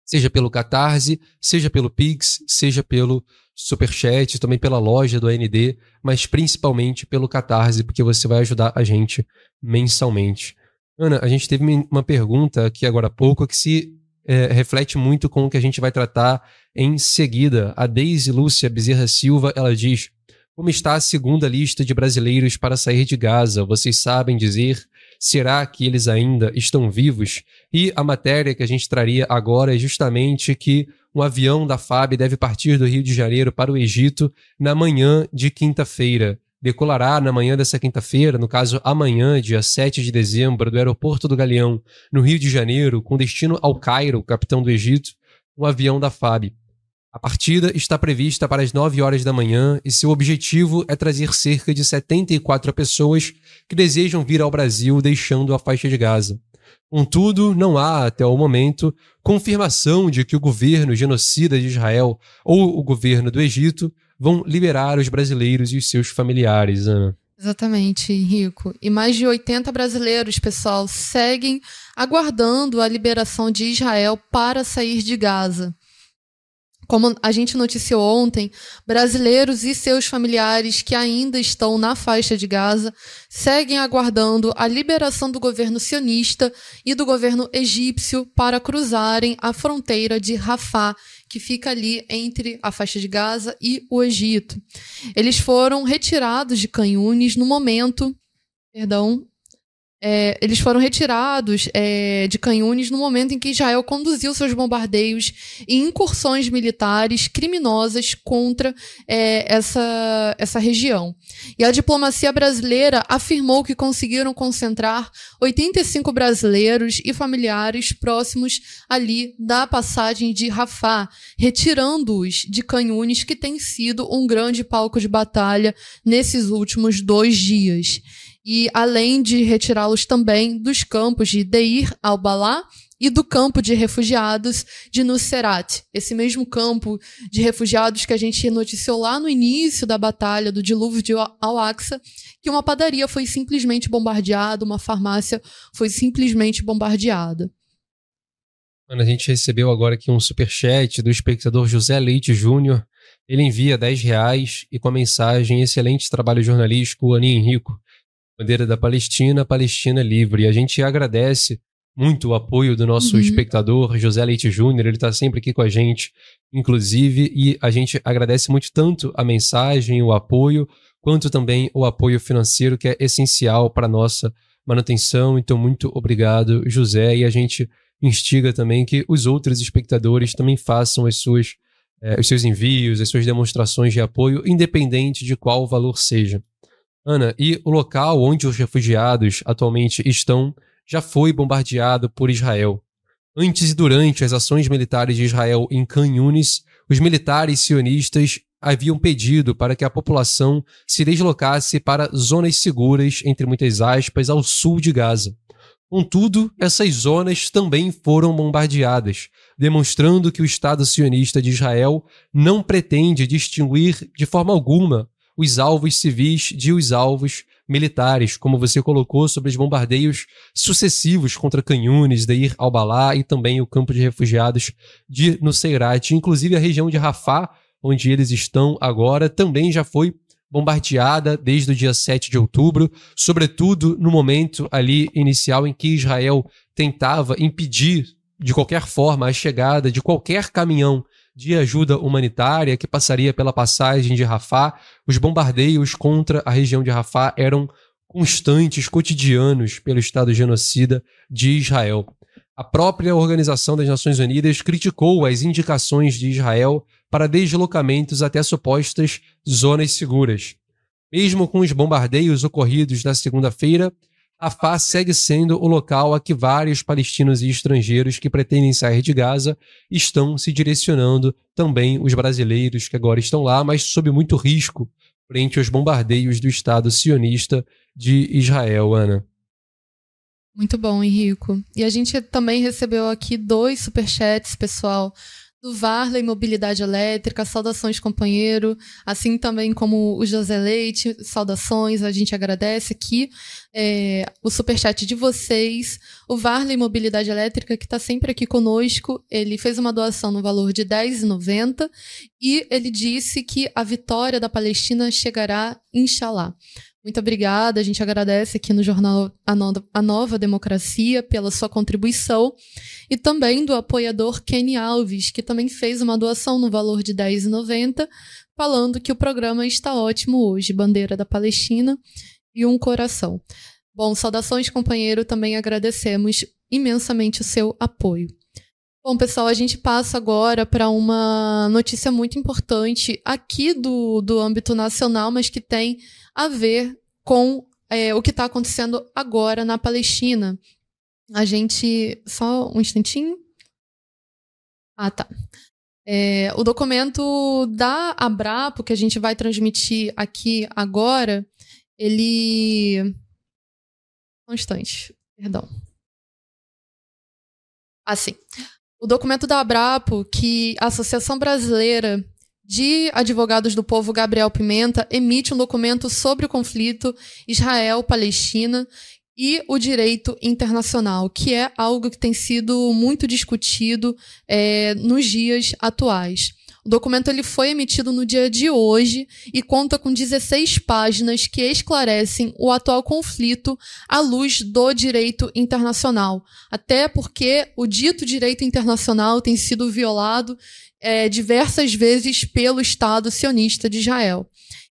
seja pelo Catarse, seja pelo Pix, seja pelo superchat, também pela loja do AND, mas principalmente pelo Catarse, porque você vai ajudar a gente mensalmente. Ana, a gente teve uma pergunta aqui agora há pouco que se é, reflete muito com o que a gente vai tratar em seguida. A Deise Lúcia Bezerra Silva, ela diz: Como está a segunda lista de brasileiros para sair de Gaza? Vocês sabem dizer? Será que eles ainda estão vivos? E a matéria que a gente traria agora é justamente que um avião da FAB deve partir do Rio de Janeiro para o Egito na manhã de quinta-feira. Decolará na manhã dessa quinta-feira, no caso amanhã, dia 7 de dezembro, do aeroporto do Galeão, no Rio de Janeiro, com destino ao Cairo, capitão do Egito, um avião da FAB. A partida está prevista para as 9 horas da manhã e seu objetivo é trazer cerca de 74 pessoas que desejam vir ao Brasil deixando a faixa de Gaza. Contudo, não há, até o momento, confirmação de que o governo genocida de Israel ou o governo do Egito vão liberar os brasileiros e os seus familiares, Ana. Exatamente, Rico. E mais de 80 brasileiros, pessoal, seguem aguardando a liberação de Israel para sair de Gaza. Como a gente noticiou ontem, brasileiros e seus familiares que ainda estão na faixa de Gaza seguem aguardando a liberação do governo sionista e do governo egípcio para cruzarem a fronteira de Rafah, que fica ali entre a faixa de Gaza e o Egito. Eles foram retirados de Canhunes no momento, perdão, é, eles foram retirados é, de Canhunes no momento em que Israel conduziu seus bombardeios e incursões militares criminosas contra é, essa, essa região. E a diplomacia brasileira afirmou que conseguiram concentrar 85 brasileiros e familiares próximos ali da passagem de Rafah, retirando-os de Canhunes, que tem sido um grande palco de batalha nesses últimos dois dias e além de retirá-los também dos campos de Deir al-Balá e do campo de refugiados de Nusserat, esse mesmo campo de refugiados que a gente noticiou lá no início da batalha do dilúvio de Al-Aqsa, que uma padaria foi simplesmente bombardeada, uma farmácia foi simplesmente bombardeada. Mano, a gente recebeu agora aqui um superchat do espectador José Leite Júnior. Ele envia 10 reais e com a mensagem excelente trabalho jornalístico, Aninha Henrico bandeira da Palestina, Palestina livre. E a gente agradece muito o apoio do nosso uhum. espectador, José Leite Júnior, ele está sempre aqui com a gente, inclusive, e a gente agradece muito tanto a mensagem, o apoio, quanto também o apoio financeiro, que é essencial para a nossa manutenção. Então, muito obrigado, José, e a gente instiga também que os outros espectadores também façam as suas, eh, os seus envios, as suas demonstrações de apoio, independente de qual valor seja. Ana, e o local onde os refugiados atualmente estão já foi bombardeado por Israel. Antes e durante as ações militares de Israel em Khan Yunis, os militares sionistas haviam pedido para que a população se deslocasse para zonas seguras, entre muitas aspas, ao sul de Gaza. Contudo, essas zonas também foram bombardeadas, demonstrando que o Estado sionista de Israel não pretende distinguir de forma alguma os alvos civis de os alvos militares, como você colocou sobre os bombardeios sucessivos contra Canhunes, Deir al-Balá e também o campo de refugiados de Nuseirat. Inclusive a região de Rafah, onde eles estão agora, também já foi bombardeada desde o dia 7 de outubro, sobretudo no momento ali inicial em que Israel tentava impedir de qualquer forma a chegada de qualquer caminhão de ajuda humanitária que passaria pela passagem de Rafah. Os bombardeios contra a região de Rafah eram constantes, cotidianos, pelo Estado genocida de Israel. A própria Organização das Nações Unidas criticou as indicações de Israel para deslocamentos até supostas zonas seguras. Mesmo com os bombardeios ocorridos na segunda-feira, Rafah segue sendo o local a que vários palestinos e estrangeiros que pretendem sair de Gaza estão se direcionando, também os brasileiros que agora estão lá, mas sob muito risco frente aos bombardeios do Estado sionista de Israel, Ana. Muito bom, Henrico. E a gente também recebeu aqui dois superchats, pessoal, do Varley Mobilidade Elétrica, saudações, companheiro, assim também como o José Leite, saudações, a gente agradece aqui é, o superchat de vocês, o Varley Mobilidade Elétrica, que está sempre aqui conosco, ele fez uma doação no valor de R$10,90 e ele disse que a vitória da Palestina chegará, inshallah. Muito obrigada, a gente agradece aqui no jornal A, no a Nova Democracia pela sua contribuição e também do apoiador Kenny Alves, que também fez uma doação no valor de R$10,90, falando que o programa está ótimo hoje, bandeira da Palestina e um coração. Bom, saudações, companheiro, também agradecemos imensamente o seu apoio. Bom, pessoal, a gente passa agora para uma notícia muito importante aqui do, do âmbito nacional, mas que tem a ver com é, o que está acontecendo agora na Palestina. A gente. Só um instantinho. Ah, tá. É, o documento da Abrapo, que a gente vai transmitir aqui agora, ele. Um instante, perdão. Assim. O documento da Abrapo, que a Associação Brasileira de Advogados do Povo Gabriel Pimenta emite um documento sobre o conflito Israel-Palestina e o direito internacional, que é algo que tem sido muito discutido é, nos dias atuais. O documento ele foi emitido no dia de hoje e conta com 16 páginas que esclarecem o atual conflito à luz do direito internacional. Até porque o dito direito internacional tem sido violado é, diversas vezes pelo Estado sionista de Israel.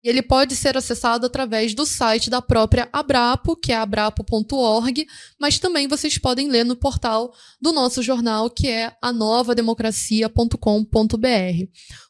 E ele pode ser acessado através do site da própria Abrapo, que é abrapo.org, mas também vocês podem ler no portal do nosso jornal, que é anovademocracia.com.br.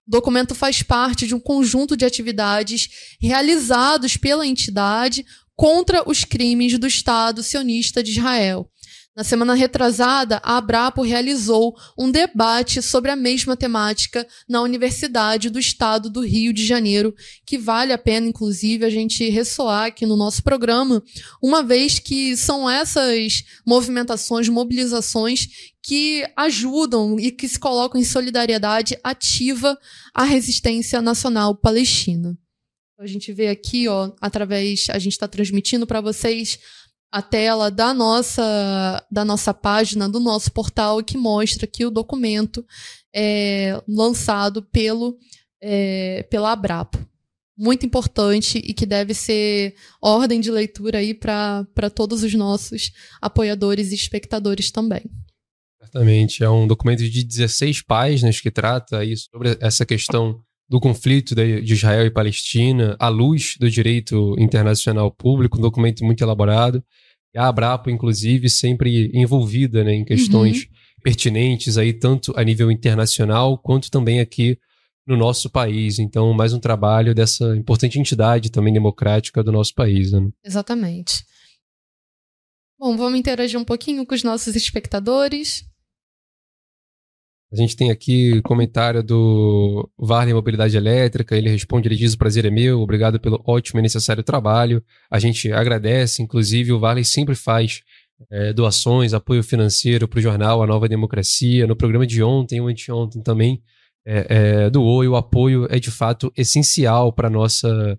O documento faz parte de um conjunto de atividades realizados pela entidade contra os crimes do Estado sionista de Israel. Na semana retrasada, a Abrapo realizou um debate sobre a mesma temática na Universidade do Estado do Rio de Janeiro, que vale a pena, inclusive, a gente ressoar aqui no nosso programa, uma vez que são essas movimentações, mobilizações que ajudam e que se colocam em solidariedade ativa à resistência nacional palestina. A gente vê aqui, ó, através, a gente está transmitindo para vocês a tela da nossa, da nossa página, do nosso portal, que mostra que o documento é lançado pelo, é, pela Abrapo. Muito importante e que deve ser ordem de leitura aí para todos os nossos apoiadores e espectadores também. Certamente. É um documento de 16 páginas que trata aí sobre essa questão do conflito de Israel e Palestina à luz do direito internacional público, um documento muito elaborado a Abrapo, inclusive, sempre envolvida né, em questões uhum. pertinentes aí, tanto a nível internacional quanto também aqui no nosso país. Então, mais um trabalho dessa importante entidade também democrática do nosso país. Né? Exatamente. Bom, vamos interagir um pouquinho com os nossos espectadores. A gente tem aqui comentário do Varley Mobilidade Elétrica, ele responde, ele diz o prazer é meu, obrigado pelo ótimo e necessário trabalho. A gente agradece, inclusive o Varley sempre faz é, doações, apoio financeiro para o jornal A Nova Democracia, no programa de ontem ou anteontem também é, é, doou e o apoio é de fato essencial para nossa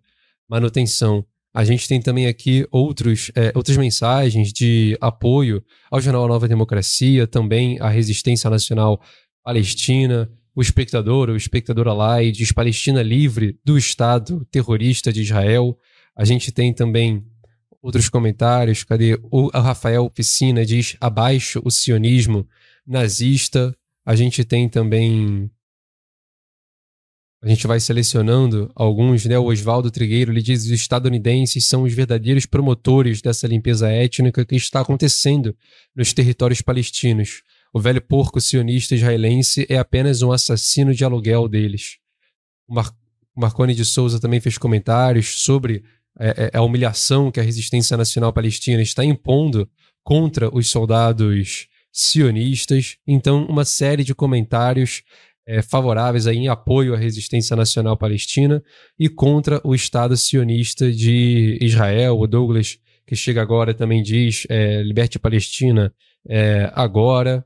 manutenção. A gente tem também aqui outros, é, outras mensagens de apoio ao Jornal A Nova Democracia, também à Resistência Nacional Palestina, o espectador, o espectador Alai, diz Palestina livre do Estado terrorista de Israel. A gente tem também outros comentários. Cadê? O Rafael Piscina diz abaixo o sionismo nazista. A gente tem também. A gente vai selecionando alguns, né? O Oswaldo Trigueiro ele diz: os estadunidenses são os verdadeiros promotores dessa limpeza étnica que está acontecendo nos territórios palestinos. O velho porco sionista israelense é apenas um assassino de aluguel deles. O, Mar Marconi de Souza também fez comentários sobre é, é, a humilhação que a resistência nacional palestina está impondo contra os soldados sionistas. Então, uma série de comentários é, favoráveis aí em apoio à resistência nacional palestina e contra o Estado sionista de Israel. O Douglas, que chega agora, também diz: é, liberte a Palestina é, agora.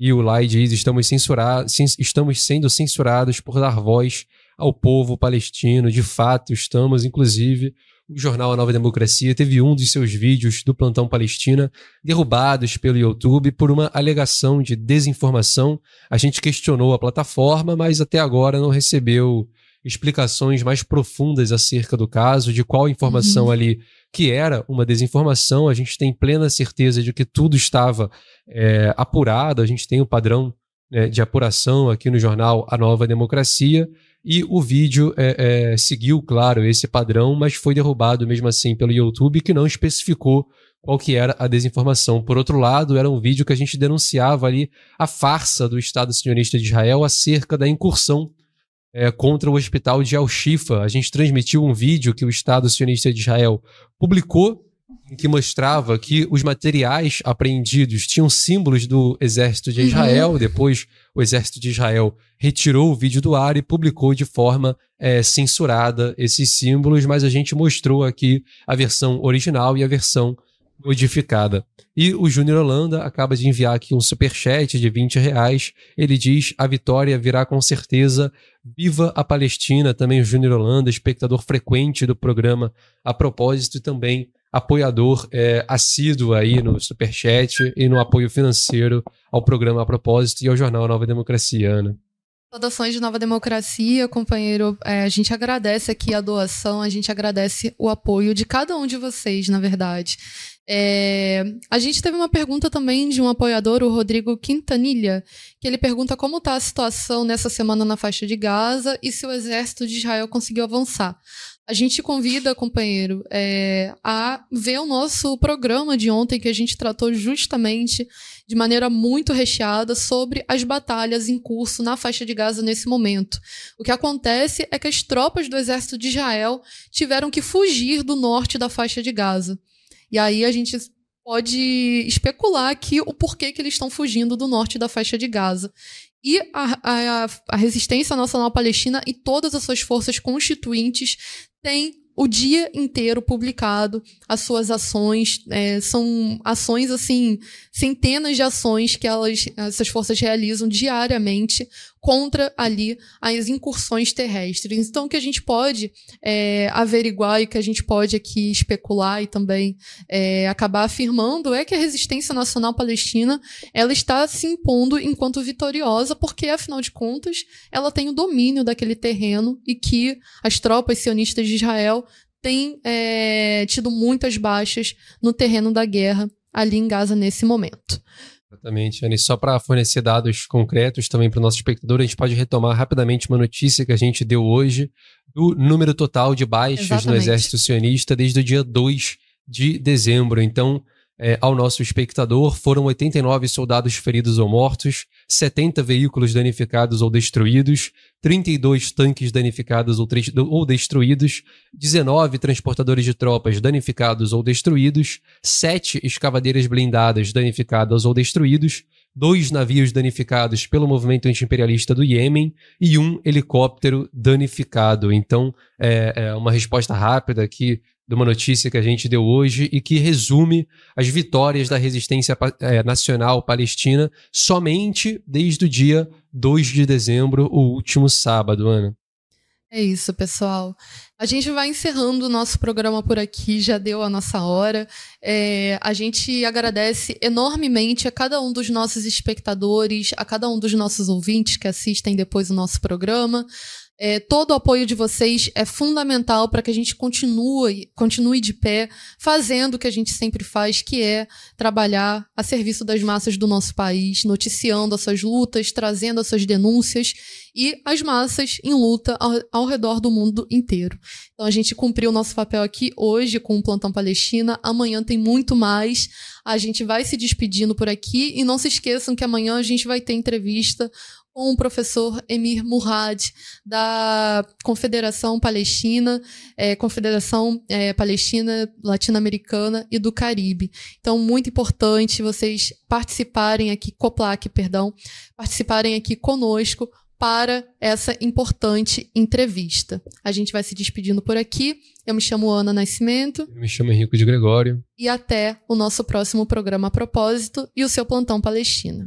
E o Lai diz: estamos, censura estamos sendo censurados por dar voz ao povo palestino. De fato, estamos, inclusive, o jornal A Nova Democracia teve um dos seus vídeos do plantão Palestina derrubados pelo YouTube por uma alegação de desinformação. A gente questionou a plataforma, mas até agora não recebeu explicações mais profundas acerca do caso, de qual informação uhum. ali que era uma desinformação. A gente tem plena certeza de que tudo estava é, apurado, a gente tem o um padrão né, de apuração aqui no jornal A Nova Democracia. E o vídeo é, é, seguiu, claro, esse padrão, mas foi derrubado mesmo assim pelo YouTube, que não especificou qual que era a desinformação. Por outro lado, era um vídeo que a gente denunciava ali a farsa do Estado sionista de Israel acerca da incursão é, contra o hospital de Al-Shifa. A gente transmitiu um vídeo que o Estado sionista de Israel publicou em que mostrava que os materiais apreendidos tinham símbolos do exército de Israel. Uhum. Depois, o exército de Israel retirou o vídeo do ar e publicou de forma é, censurada esses símbolos, mas a gente mostrou aqui a versão original e a versão modificada. E o Júnior Holanda acaba de enviar aqui um superchat de 20 reais. Ele diz: a vitória virá com certeza. Viva a Palestina! Também o Júnior Holanda, espectador frequente do programa a propósito e também apoiador é, assíduo aí no Superchat e no apoio financeiro ao programa A Propósito e ao jornal Nova Democracia, Ana. Saudações de Nova Democracia, companheiro. É, a gente agradece aqui a doação, a gente agradece o apoio de cada um de vocês, na verdade. É, a gente teve uma pergunta também de um apoiador, o Rodrigo Quintanilha, que ele pergunta como está a situação nessa semana na faixa de Gaza e se o exército de Israel conseguiu avançar. A gente convida, companheiro, é, a ver o nosso programa de ontem, que a gente tratou justamente de maneira muito recheada sobre as batalhas em curso na faixa de Gaza nesse momento. O que acontece é que as tropas do exército de Israel tiveram que fugir do norte da faixa de Gaza. E aí a gente pode especular aqui o porquê que eles estão fugindo do norte da faixa de Gaza. E a, a, a, resistência nacional palestina e todas as suas forças constituintes têm o dia inteiro publicado as suas ações. É, são ações, assim, centenas de ações que elas, essas forças realizam diariamente contra ali as incursões terrestres. Então, o que a gente pode é, averiguar e que a gente pode aqui especular e também é, acabar afirmando é que a resistência nacional palestina ela está se impondo enquanto vitoriosa, porque, afinal de contas, ela tem o domínio daquele terreno e que as tropas sionistas de Israel têm é, tido muitas baixas no terreno da guerra ali em Gaza nesse momento. Exatamente, Anne. Só para fornecer dados concretos também para o nosso espectador, a gente pode retomar rapidamente uma notícia que a gente deu hoje do número total de baixas Exatamente. no exército sionista desde o dia 2 de dezembro. Então, é, ao nosso espectador, foram 89 soldados feridos ou mortos, 70 veículos danificados ou destruídos, 32 tanques danificados ou, ou, destruídos, 19 transportadores de tropas danificados ou destruídos, 7 escavadeiras blindadas danificadas ou destruídos, dois navios danificados pelo movimento antiimperialista do Iêmen e um helicóptero danificado. Então, é, é uma resposta rápida aqui de uma notícia que a gente deu hoje e que resume as vitórias da resistência é, nacional palestina somente desde o dia 2 de dezembro, o último sábado, Ana. É isso, pessoal. A gente vai encerrando o nosso programa por aqui, já deu a nossa hora. É, a gente agradece enormemente a cada um dos nossos espectadores, a cada um dos nossos ouvintes que assistem depois o nosso programa. É, todo o apoio de vocês é fundamental para que a gente continue, continue de pé, fazendo o que a gente sempre faz, que é trabalhar a serviço das massas do nosso país, noticiando as suas lutas, trazendo as suas denúncias e as massas em luta ao, ao redor do mundo inteiro. Então a gente cumpriu o nosso papel aqui hoje com o Plantão Palestina. Amanhã tem muito mais. A gente vai se despedindo por aqui e não se esqueçam que amanhã a gente vai ter entrevista com o professor Emir Murad, da Confederação Palestina, é, Confederação é, Palestina Latino-Americana e do Caribe. Então, muito importante vocês participarem aqui, COPLAC, perdão, participarem aqui conosco para essa importante entrevista. A gente vai se despedindo por aqui. Eu me chamo Ana Nascimento. Eu me chamo Henrique de Gregório. E até o nosso próximo programa a propósito e o seu plantão Palestina.